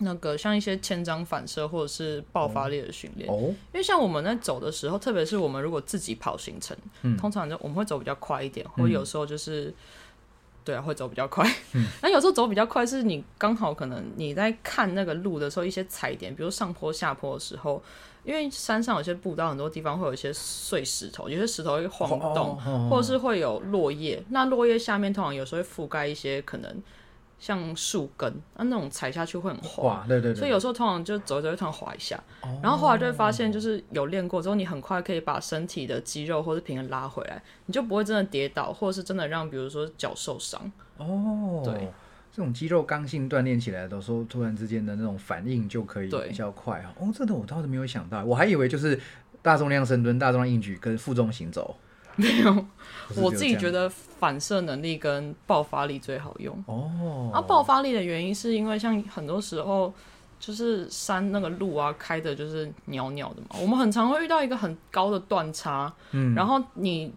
那个像一些千张反射或者是爆发力的训练，哦，因为像我们在走的时候，特别是我们如果自己跑行程，嗯。通常就我们会走比较快一点，或者有时候就是。对啊，会走比较快。<laughs> 那有时候走比较快，是你刚好可能你在看那个路的时候，一些踩点，比如上坡下坡的时候，因为山上有些步道，很多地方会有一些碎石头，有些石头会晃动，或者是会有落叶。那落叶下面通常有时候会覆盖一些可能。像树根啊，那种踩下去会很滑，对对对，所以有时候通常就走一走，会突然滑一下，然后后来就会发现，就是有练过之后，你很快可以把身体的肌肉或是平衡拉回来，你就不会真的跌倒，或者是真的让比如说脚受伤。哦，对，这种肌肉刚性锻炼起来的时候，突然之间的那种反应就可以对比较快啊。哦，这个我倒是没有想到，我还以为就是大重量深蹲、大重量硬举跟负重行走。<laughs> 没有，我自己觉得反射能力跟爆发力最好用。哦，啊，爆发力的原因是因为像很多时候就是山那个路啊开的就是袅袅的嘛，我们很常会遇到一个很高的断差，嗯，然后你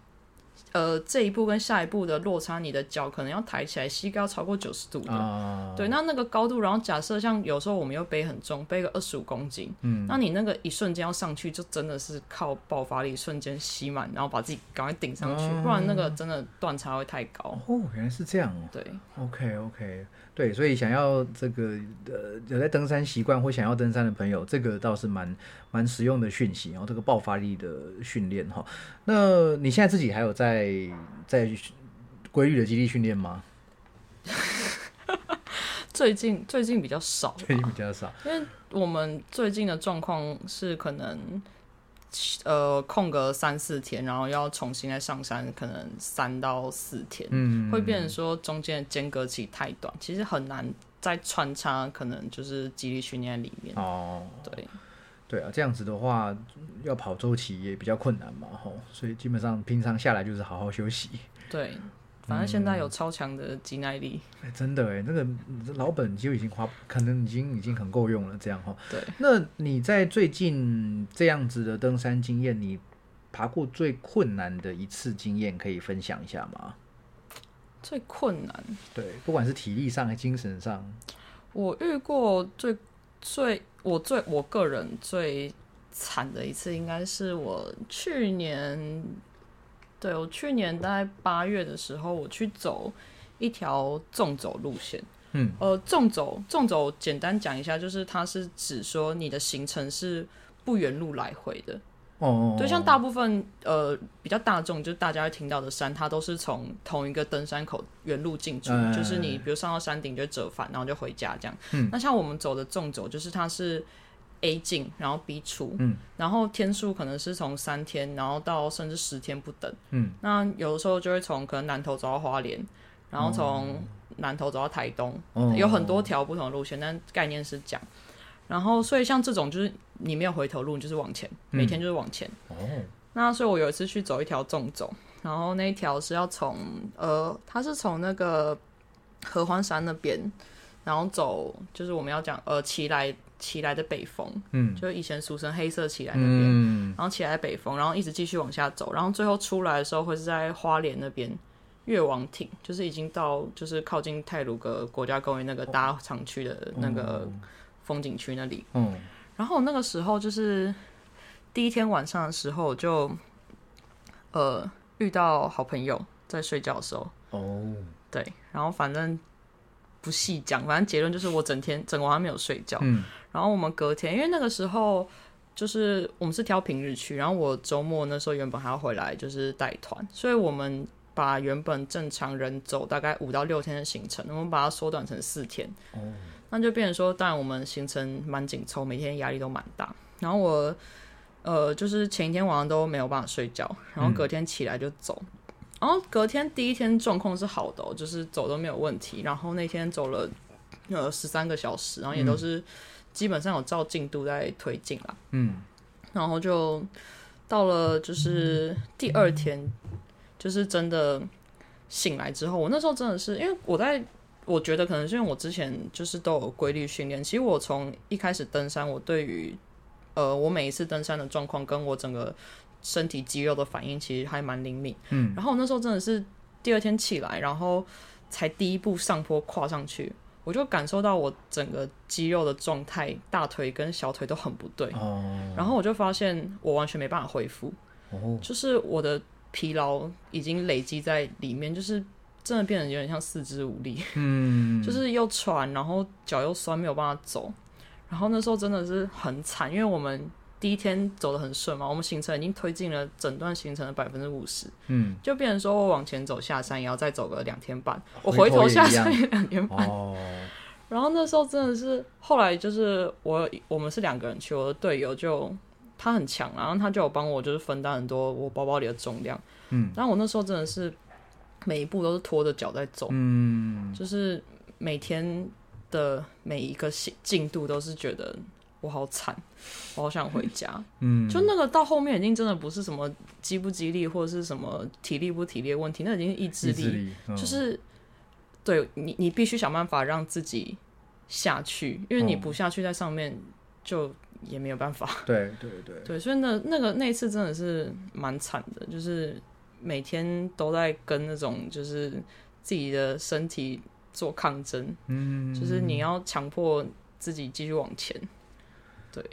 呃这一步跟下一步的落差，你的脚可能要抬起来，膝盖要超过九十度的。啊，对，那那个高度，然后假设像有时候我们又背很重，背个二十五公斤，嗯，那你那个一瞬间要上去，就真的是靠爆发力瞬间吸满，然后把自己赶快顶上去，不然那个真的断差会太高。哦，原来是这样哦。对，OK OK，对，所以想要这个呃有在登山习惯或想要登山的朋友，这个倒是蛮蛮实用的讯息。然后这个爆发力的训练哈，那你现在自己还有在在规律的肌力训练吗？<laughs> 最近最近比较少，最近比较少。因为我们最近的状况是可能，呃，空个三四天，然后要重新再上山，可能三到四天，嗯，会变成说中间的间隔期太短，其实很难再穿插，可能就是肌力训练里面。哦，对，对啊，这样子的话要跑周期也比较困难嘛，吼，所以基本上平常下来就是好好休息。对，反正现在有超强的肌耐力。哎，真的哎，那个老本就已经花，可能已经已经很够用了，这样哈。对，那你在最近这样子的登山经验，你爬过最困难的一次经验，可以分享一下吗？最困难，对，不管是体力上还是精神上，我遇过最最我最我个人最惨的一次，应该是我去年，对我去年大概八月的时候，我去走一条纵走路线。嗯，呃，纵走纵走，简单讲一下，就是它是指说你的行程是不原路来回的。哦，对，像大部分呃比较大众，就大家会听到的山，它都是从同一个登山口原路进出，哎就是你比如上到山顶就折返，然后就回家这样。嗯那像我们走的纵走，就是它是 A 进，然后 B 出，嗯然后天数可能是从三天，然后到甚至十天不等。嗯，那有的时候就会从可能南头走到花莲，然后从南头走到台东，哦有很多条不同的路线，但概念是讲。然后，所以像这种就是你没有回头路，你就是往前，每天就是往前。哦，那所以我有一次去走一条纵走，然后那一条是要从呃，它是从那个合欢山那边，然后走，就是我们要讲呃骑来奇来的北峰，嗯。就是以前俗称黑色起来那边，嗯，然后起来北峰，然后一直继续往下走，然后最后出来的时候会是在花莲那边越王町，就是已经到就是靠近泰鲁格国家公园那个大厂区的那个风景区那里。嗯，然后那个时候就是第一天晚上的时候就呃遇到好朋友在睡觉的时候，哦，对，然后反正不细讲，反正结论就是我整天整晚上没有睡觉。嗯然后我们隔天，因为那个时候就是我们是挑平日去，然后我周末那时候原本还要回来就是带团，所以我们把原本正常人走大概五到六天的行程，我们把它缩短成四天。哦，那就变成说，当然我们行程蛮紧凑，每天压力都蛮大。然后我呃，就是前一天晚上都没有办法睡觉，然后隔天起来就走。然后隔天第一天状况是好的、哦，就是走都没有问题。然后那天走了呃十三个小时，然后也都是基本上有照进度在推进啦。嗯然后就到了就是第二天，就是真的醒来之后，我那时候真的是因为我在，我觉得可能是因为我之前就是都有规律训练，其实我从一开始登山，我对于呃我每一次登山的状况跟我整个身体肌肉的反应其实还蛮灵敏。嗯，然后我那时候真的是第二天起来，然后才第一步上坡跨上去。我就感受到我整个肌肉的状态，大腿跟小腿都很不对，哦。然后我就发现我完全没办法恢复，哦，就是我的疲劳已经累积在里面，就是真的变得有点像四肢无力，嗯，<laughs> 就是又喘，然后脚又酸，没有办法走。然后那时候真的是很惨，因为我们第一天走的很顺嘛，我们行程已经推进了整段行程的百分之五十，嗯。就变成说我往前走下山也要再走个两天半，我回回头下山也两天半。哦，然后那时候真的是，后来就是我我们是两个人去，我的队友就他很强，然后他就有帮我就是分担很多我包包里的重量，嗯，然后我那时候真的是每一步都是拖着脚在走，嗯。就是每天的每一个进进度都是觉得我好惨，我好想回家，<laughs> 嗯，就那个到后面已经真的不是什么激不激励或者是什么体力不体力的问题，那已经是意志力，志力，嗯就是对你，你必须想办法让自己下去，因为你嗯不下去在上面就也没有办法。对对对，对，所以那那个那一次真的是蛮惨的，就是每天都在跟那种就是自己的身体做抗争，嗯，就是你要强迫自己继续往前。对，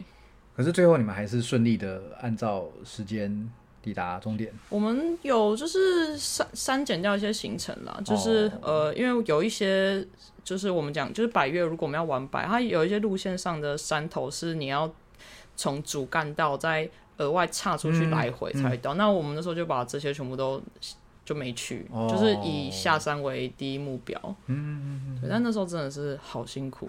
可是最后你们还是顺利的按照时间抵达终点。我们有就是删删减掉一些行程啦，就是、呃，因为有一些就是我们讲就是百越，如果我们要玩百，它有一些路线上的山头是你要从主干道再额外岔出去嗯来回才会到。那我们那时候就把这些全部都就没去，哦就是以下山为第一目标。嗯对，但那时候真的是好辛苦，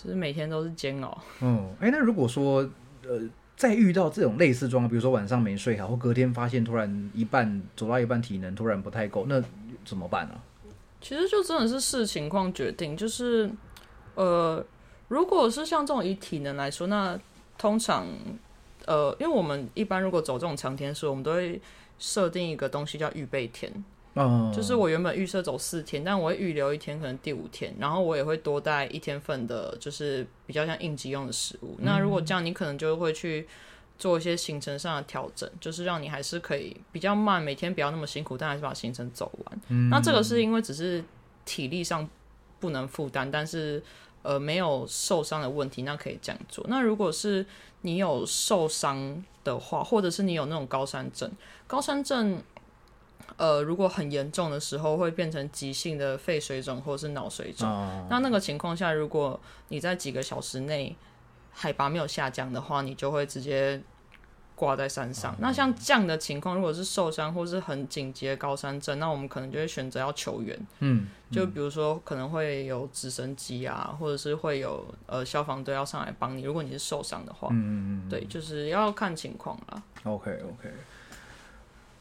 其实每天都是煎熬。嗯，哎、那如果说呃，再遇到这种类似状况，比如说晚上没睡好，或隔天发现突然一半走到一半体能突然不太够，那怎么办呢、其实就真的是视情况决定，就是呃，如果是像这种以体能来说，那通常呃，因为我们一般如果走这种长天数，我们都会设定一个东西叫预备天，嗯，就是我原本预设走四天，但我会预留一天，可能第五天，然后我也会多带一天份的，就是比较像应急用的食物。那如果这样，你可能就会去做一些行程上的调整，就是让你还是可以比较慢，每天不要那么辛苦，但还是把行程走完。那这个是因为只是体力上不能负担，但是呃没有受伤的问题，那可以这样做。那如果是你有受伤的话，或者是你有那种高山症，高山症。呃，如果很严重的时候，会变成急性的肺水肿或者是脑水肿。哦那那个情况下，如果你在几个小时内海拔没有下降的话，你就会直接挂在山上。那像这样的情况，如果是受伤或是很紧急的高山症，那我们可能就会选择要求援。嗯，就比如说可能会有直升机啊，或者是会有呃消防队要上来帮你。如果你是受伤的话，嗯嗯对，就是要看情况了。，OK OK。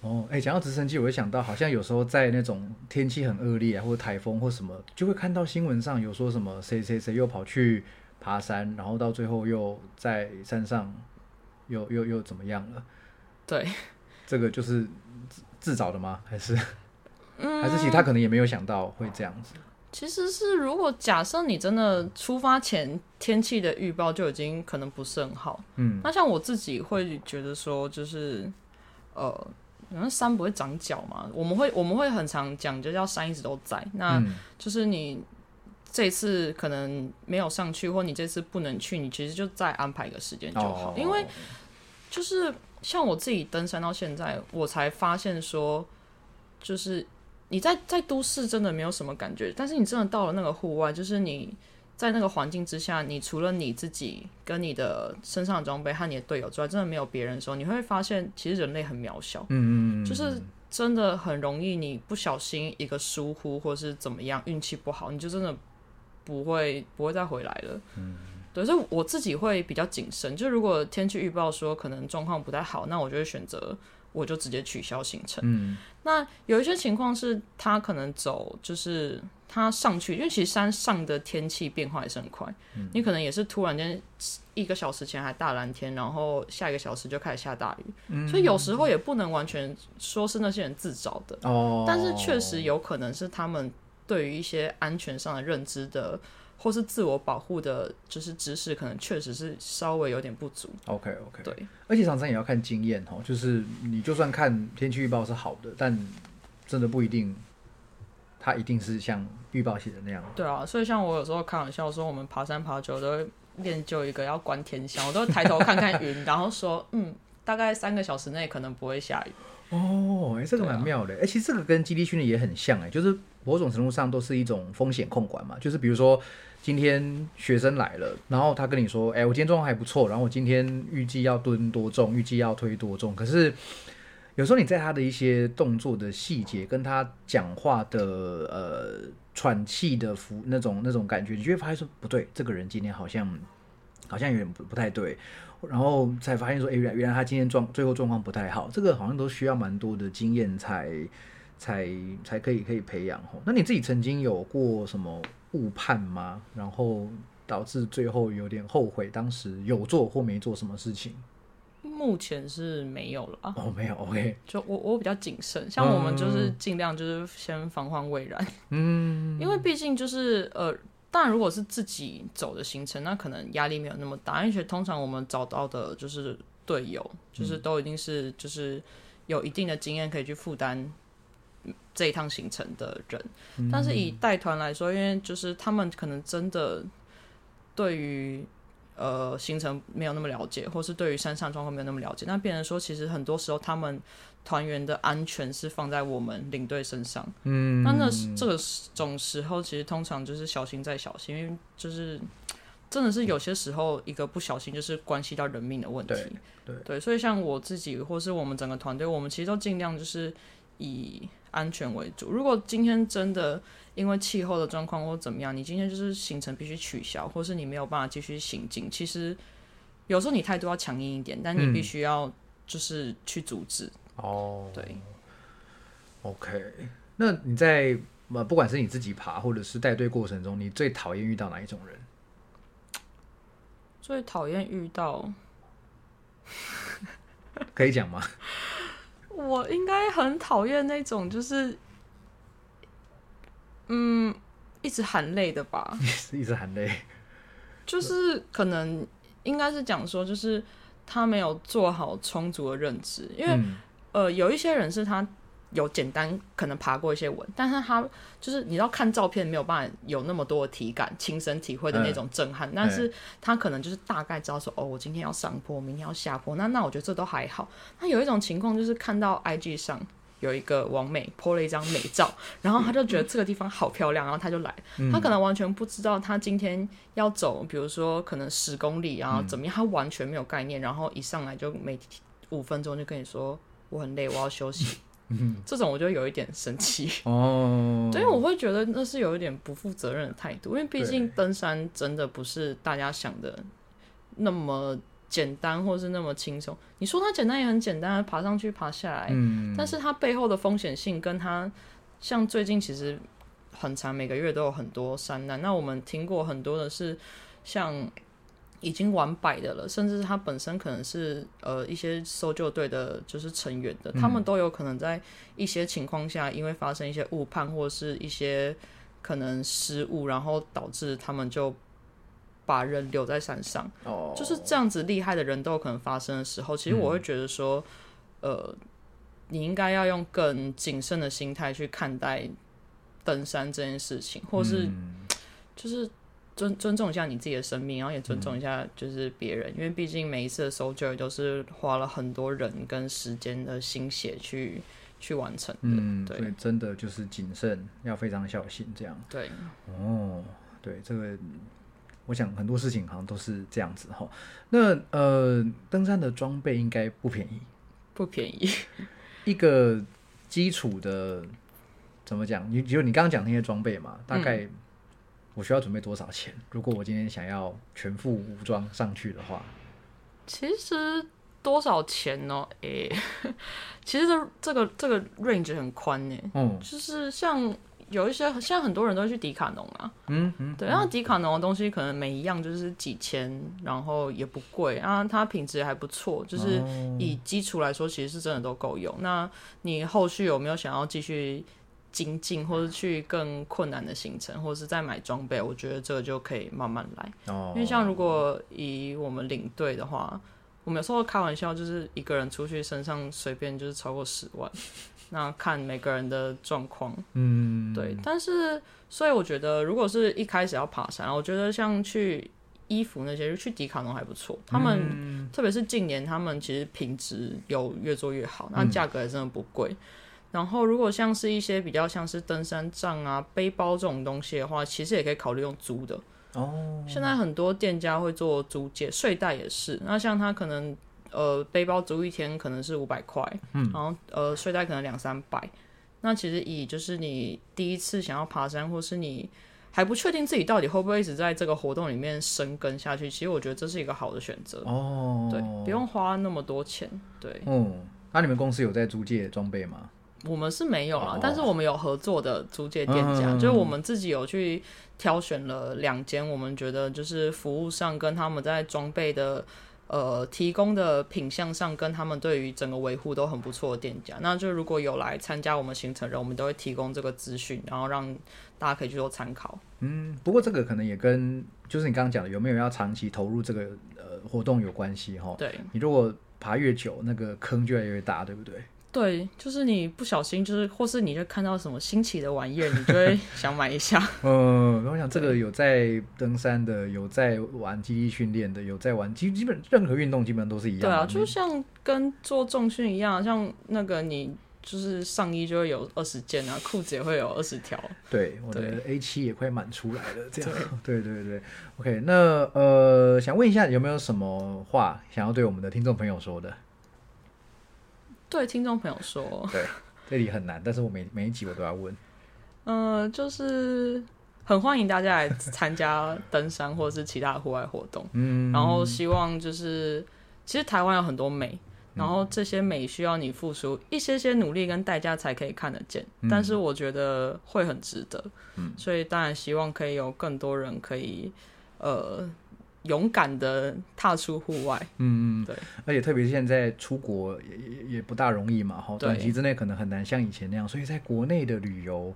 哦，哎、讲到直升机，我会想到，好像有时候在那种天气很恶劣啊，或者台风或什么，就会看到新闻上有说什么谁谁谁又跑去爬山，然后到最后又在山上又又又怎么样了？对，这个就是自自找的吗？还是嗯还是其实他可能也没有想到会这样子？其实是，如果假设你真的出发前天气的预报就已经可能不是很好，嗯，那像我自己会觉得说，就是呃，然后山不会长脚嘛，我们会我们会很常讲，就叫山一直都在，那嗯。就是你这次可能没有上去，或你这次不能去，你其实就再安排一个时间就好，哦。因为就是像我自己登山到现在，我才发现说，就是你在在都市真的没有什么感觉，但是你真的到了那个户外，就是你在那个环境之下，你除了你自己跟你的身上的装备和你的队友之外，真的没有别人的时候，你会发现其实人类很渺小，嗯嗯嗯，就是真的很容易，你不小心一个疏忽或是怎么样，运气不好，你就真的不会不会再回来了。嗯，对，所以我自己会比较谨慎。就如果天气预报说可能状况不太好，那我就会选择我就直接取消行程。嗯那有一些情况是他可能走，就是他上去，因为其实山上的天气变化也是很快，你可能也是突然间一个小时前还大蓝天，然后下一个小时就开始下大雨，所以有时候也不能完全说是那些人自找的，哦，但是确实有可能是他们对于一些安全上的认知的。或是自我保护的，就是知识，可能确实是稍微有点不足。OK OK，对，而且常常也要看经验哦，就是你就算看天气预报是好的，但真的不一定，它一定是像预报写的那样。对啊，所以像我有时候开玩笑说，我们爬山爬久都会练就一个要观天象，我都会抬头看看云，<laughs> 然后说，嗯，大概三个小时内可能不会下雨。哦，哎、这个蛮妙的。哎、其实这个跟基地训练也很像，哎，就是某种程度上都是一种风险控管嘛。就是比如说，今天学生来了，然后他跟你说，哎、我今天状况还不错，然后我今天预计要蹲多重，预计要推多重。可是有时候你在他的一些动作的细节，跟他讲话的呃喘气的服那种那种感觉，你就会发现说，不对，这个人今天好像好像有点不不太对。然后才发现说，哎，原来原来他今天状最后状况不太好，这个好像都需要蛮多的经验才才才可以可以培养吼。那你自己曾经有过什么误判吗？然后导致最后有点后悔，当时有做或没做什么事情？目前是没有了啊，哦，没有，OK，就我我比较谨慎，像我们就是尽量就是先防患未然，嗯，因为毕竟就是呃。当然，如果是自己走的行程，那可能压力没有那么大，而且通常我们找到的就是队友，就是都一定是就是有一定的经验可以去负担这一趟行程的人。但是以带团来说，因为就是他们可能真的对于呃行程没有那么了解，或是对于山上状况没有那么了解，那变成说其实很多时候他们团员的安全是放在我们领队身上。嗯，那那这个种时候，其实通常就是小心再小心，因为就是真的是有些时候一个不小心就是关系到人命的问题。对对所以像我自己或是我们整个团队，我们其实都尽量就是以安全为主。如果今天真的因为气候的状况或怎么样，你今天就是行程必须取消，或是你没有办法继续行进，其实有时候你态度要强硬一点，但你必须要就是去阻止。哦，对。OK，那你在呃，不管是你自己爬或者是带队过程中，你最讨厌遇到哪一种人？最讨厌遇到。可以讲吗？我应该很讨厌那种就是，嗯，一直喊累的吧。<laughs> 一直含泪。就是可能应该是讲说，就是他没有做好充足的认知，因为、嗯呃，有一些人是他有简单可能爬过一些文，但是他就是你要看照片没有办法有那么多的体感、亲身体会的那种震撼，但是他可能就是大概知道说，哦，我今天要上坡，明天要下坡，那那我觉得这都还好。那有一种情况就是看到 IG 上。有一个王美 po 了一张美照，然后他就觉得这个地方好漂亮，然后他就来。他可能完全不知道他今天要走，比如说可能十公里，然后怎么样，他完全没有概念。然后一上来就每五分钟就跟你说我很累，我要休息。这种我就有一点生气，<laughs> <laughs> 哦，对，因为我会觉得那是有一点不负责任的态度，因为毕竟登山真的不是大家想的那么简单，或是那么轻松。你说它简单也很简单，爬上去爬下来，嗯，但是它背后的风险性跟它，像最近其实很长，每个月都有很多山难。那我们听过很多的是像已经完百的了，甚至是他本身可能是呃一些搜救队的，就是成员的，他们都有可能在一些情况下，因为发生一些误判或是一些可能失误，然后导致他们就把人留在山上。哦，就是这样子厉害的人都有可能发生的时候，其实我会觉得说，呃，你应该要用更谨慎的心态去看待登山这件事情，或是嗯。就是尊尊重一下你自己的生命，然后也尊重一下就是别人，因为毕竟每一次的 soldier 都是花了很多人跟时间的心血去去完成的。嗯，对所以真的就是谨慎，要非常小心这样。对，哦，对，这个我想很多事情好像都是这样子哈。那呃，登山的装备应该不便宜，不便宜。<laughs> 一个基础的怎么讲？你就你刚刚讲那些装备嘛，大概我需要准备多少钱？如果我今天想要全副武装上去的话，其实多少钱呢？诶、<laughs> 其实这这个这个 range 很宽呢，嗯就是像有一些现在很多人都会去迪卡侬啊，嗯嗯，对，然后迪卡侬的东西可能每一样就是几千，然后也不贵，啊，它品质也还不错，就是哦以基础来说，其实是真的都够用。那你后续有没有想要继续精进，或者去更困难的行程，或者是再买装备？我觉得这个就可以慢慢来。哦，因为像如果以我们领队的话，我们有时候开玩笑，就是一个人出去身上随便就是超过十万，那看每个人的状况。嗯，对，但是所以我觉得，如果是一开始要爬山，我觉得像去衣服那些，去迪卡侬还不错。他们、嗯特别是近年，他们其实品质有越做越好，那嗯价格也真的不贵。然后，如果像是一些比较像是登山杖啊、背包这种东西的话，其实也可以考虑用租的。哦，现在很多店家会做租借，睡袋也是。那像他可能呃背包租一天可能是五百块，嗯，然后呃睡袋可能两三百。那其实以就是你第一次想要爬山，或是你还不确定自己到底会不会一直在这个活动里面生根下去，其实我觉得这是一个好的选择。哦，对，不用花那么多钱。对，嗯，那、你们公司有在租借装备吗？我们是没有啦，哦但是我们有合作的租借店家，嗯就是我们自己有去挑选了两间，我们觉得就是服务上跟他们在装备的呃提供的品相上，跟他们对于整个维护都很不错的店家。那就如果有来参加我们行程的人，我们都会提供这个资讯，然后让大家可以去做参考。嗯，不过这个可能也跟就是你刚刚讲的有没有要长期投入这个呃活动有关系哈。对你如果爬越久，那个坑就越来越大，对不对？对，就是你不小心，就是或是你就看到什么新奇的玩意儿，你就会 <laughs> 想买一下。嗯，我想这个有在登山的，有在玩基地训练的，有在玩基基本任何运动基本上都是一样的。对啊，就像跟做重训一样，像那个你就是上衣就会有二十件啊，裤子也会有二十条。对，我的 A 七也快满出来了，这样。<laughs> 对对对，OK，那呃，想问一下有没有什么话想要对我们的听众朋友说的？对听众朋友说，对，这里很难，但是我每每一集我都要问。嗯、就是很欢迎大家来参加登山或者是其他的户外活动，嗯，然后希望就是其实台湾有很多美。然后这些美需要你付出一些些努力跟代价才可以看得见，但是我觉得会很值得，嗯所以当然希望可以有更多人可以呃勇敢的踏出户外，嗯嗯，对，而且特别是现在出国也也也不大容易嘛，哈，短期之内可能很难像以前那样，所以在国内的旅游。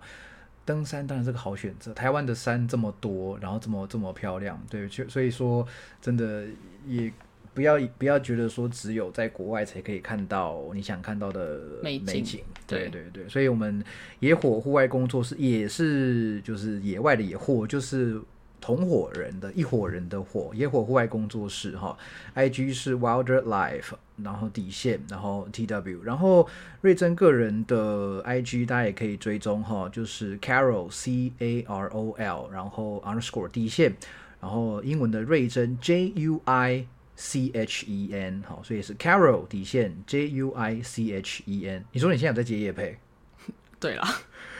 登山当然是个好选择，台湾的山这么多，然后这么这么漂亮，对，就所以说真的也不要不要觉得说只有在国外才可以看到你想看到的美景对对对，所以我们野火户外工作室也是就是野外的野火，就是同伙人的一伙人的伙，野火户外工作室哈，IG 是 Wilder Life，然后底线，然后 TW，然后瑞珍个人的 IG 大家也可以追踪哈，就是 Carol C A R O L，然后 underscore 底线，然后英文的瑞珍 J U I C H E N，好，所以是 Carol 底线 J U I C H E N。你说你现在有在接夜配？<laughs> 对啦，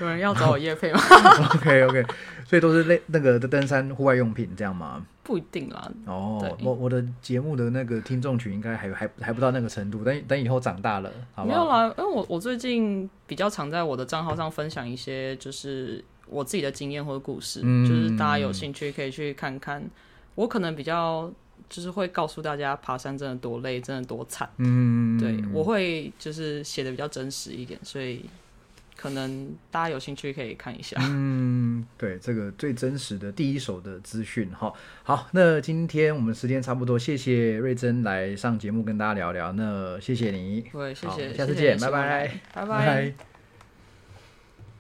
有人要找我夜配吗？？<laughs> OK OK，所以都是类那个的登山户外用品这样吗？不一定啦，哦对，我我的节目的那个听众群应该还还还不到那个程度，等等以后长大了，好不好？没有啦，因为我我最近比较常在我的账号上分享一些就是我自己的经验或者故事，嗯就是大家有兴趣可以去看看。我可能比较就是会告诉大家爬山真的多累，真的多惨。嗯，对我会就是写的比较真实一点，所以可能大家有兴趣可以看一下。嗯，对，这个最真实的第一手的资讯哈。好，那今天我们时间差不多，谢谢瑞珍来上节目跟大家聊聊，那谢谢你，对，谢谢，下次见，拜拜拜拜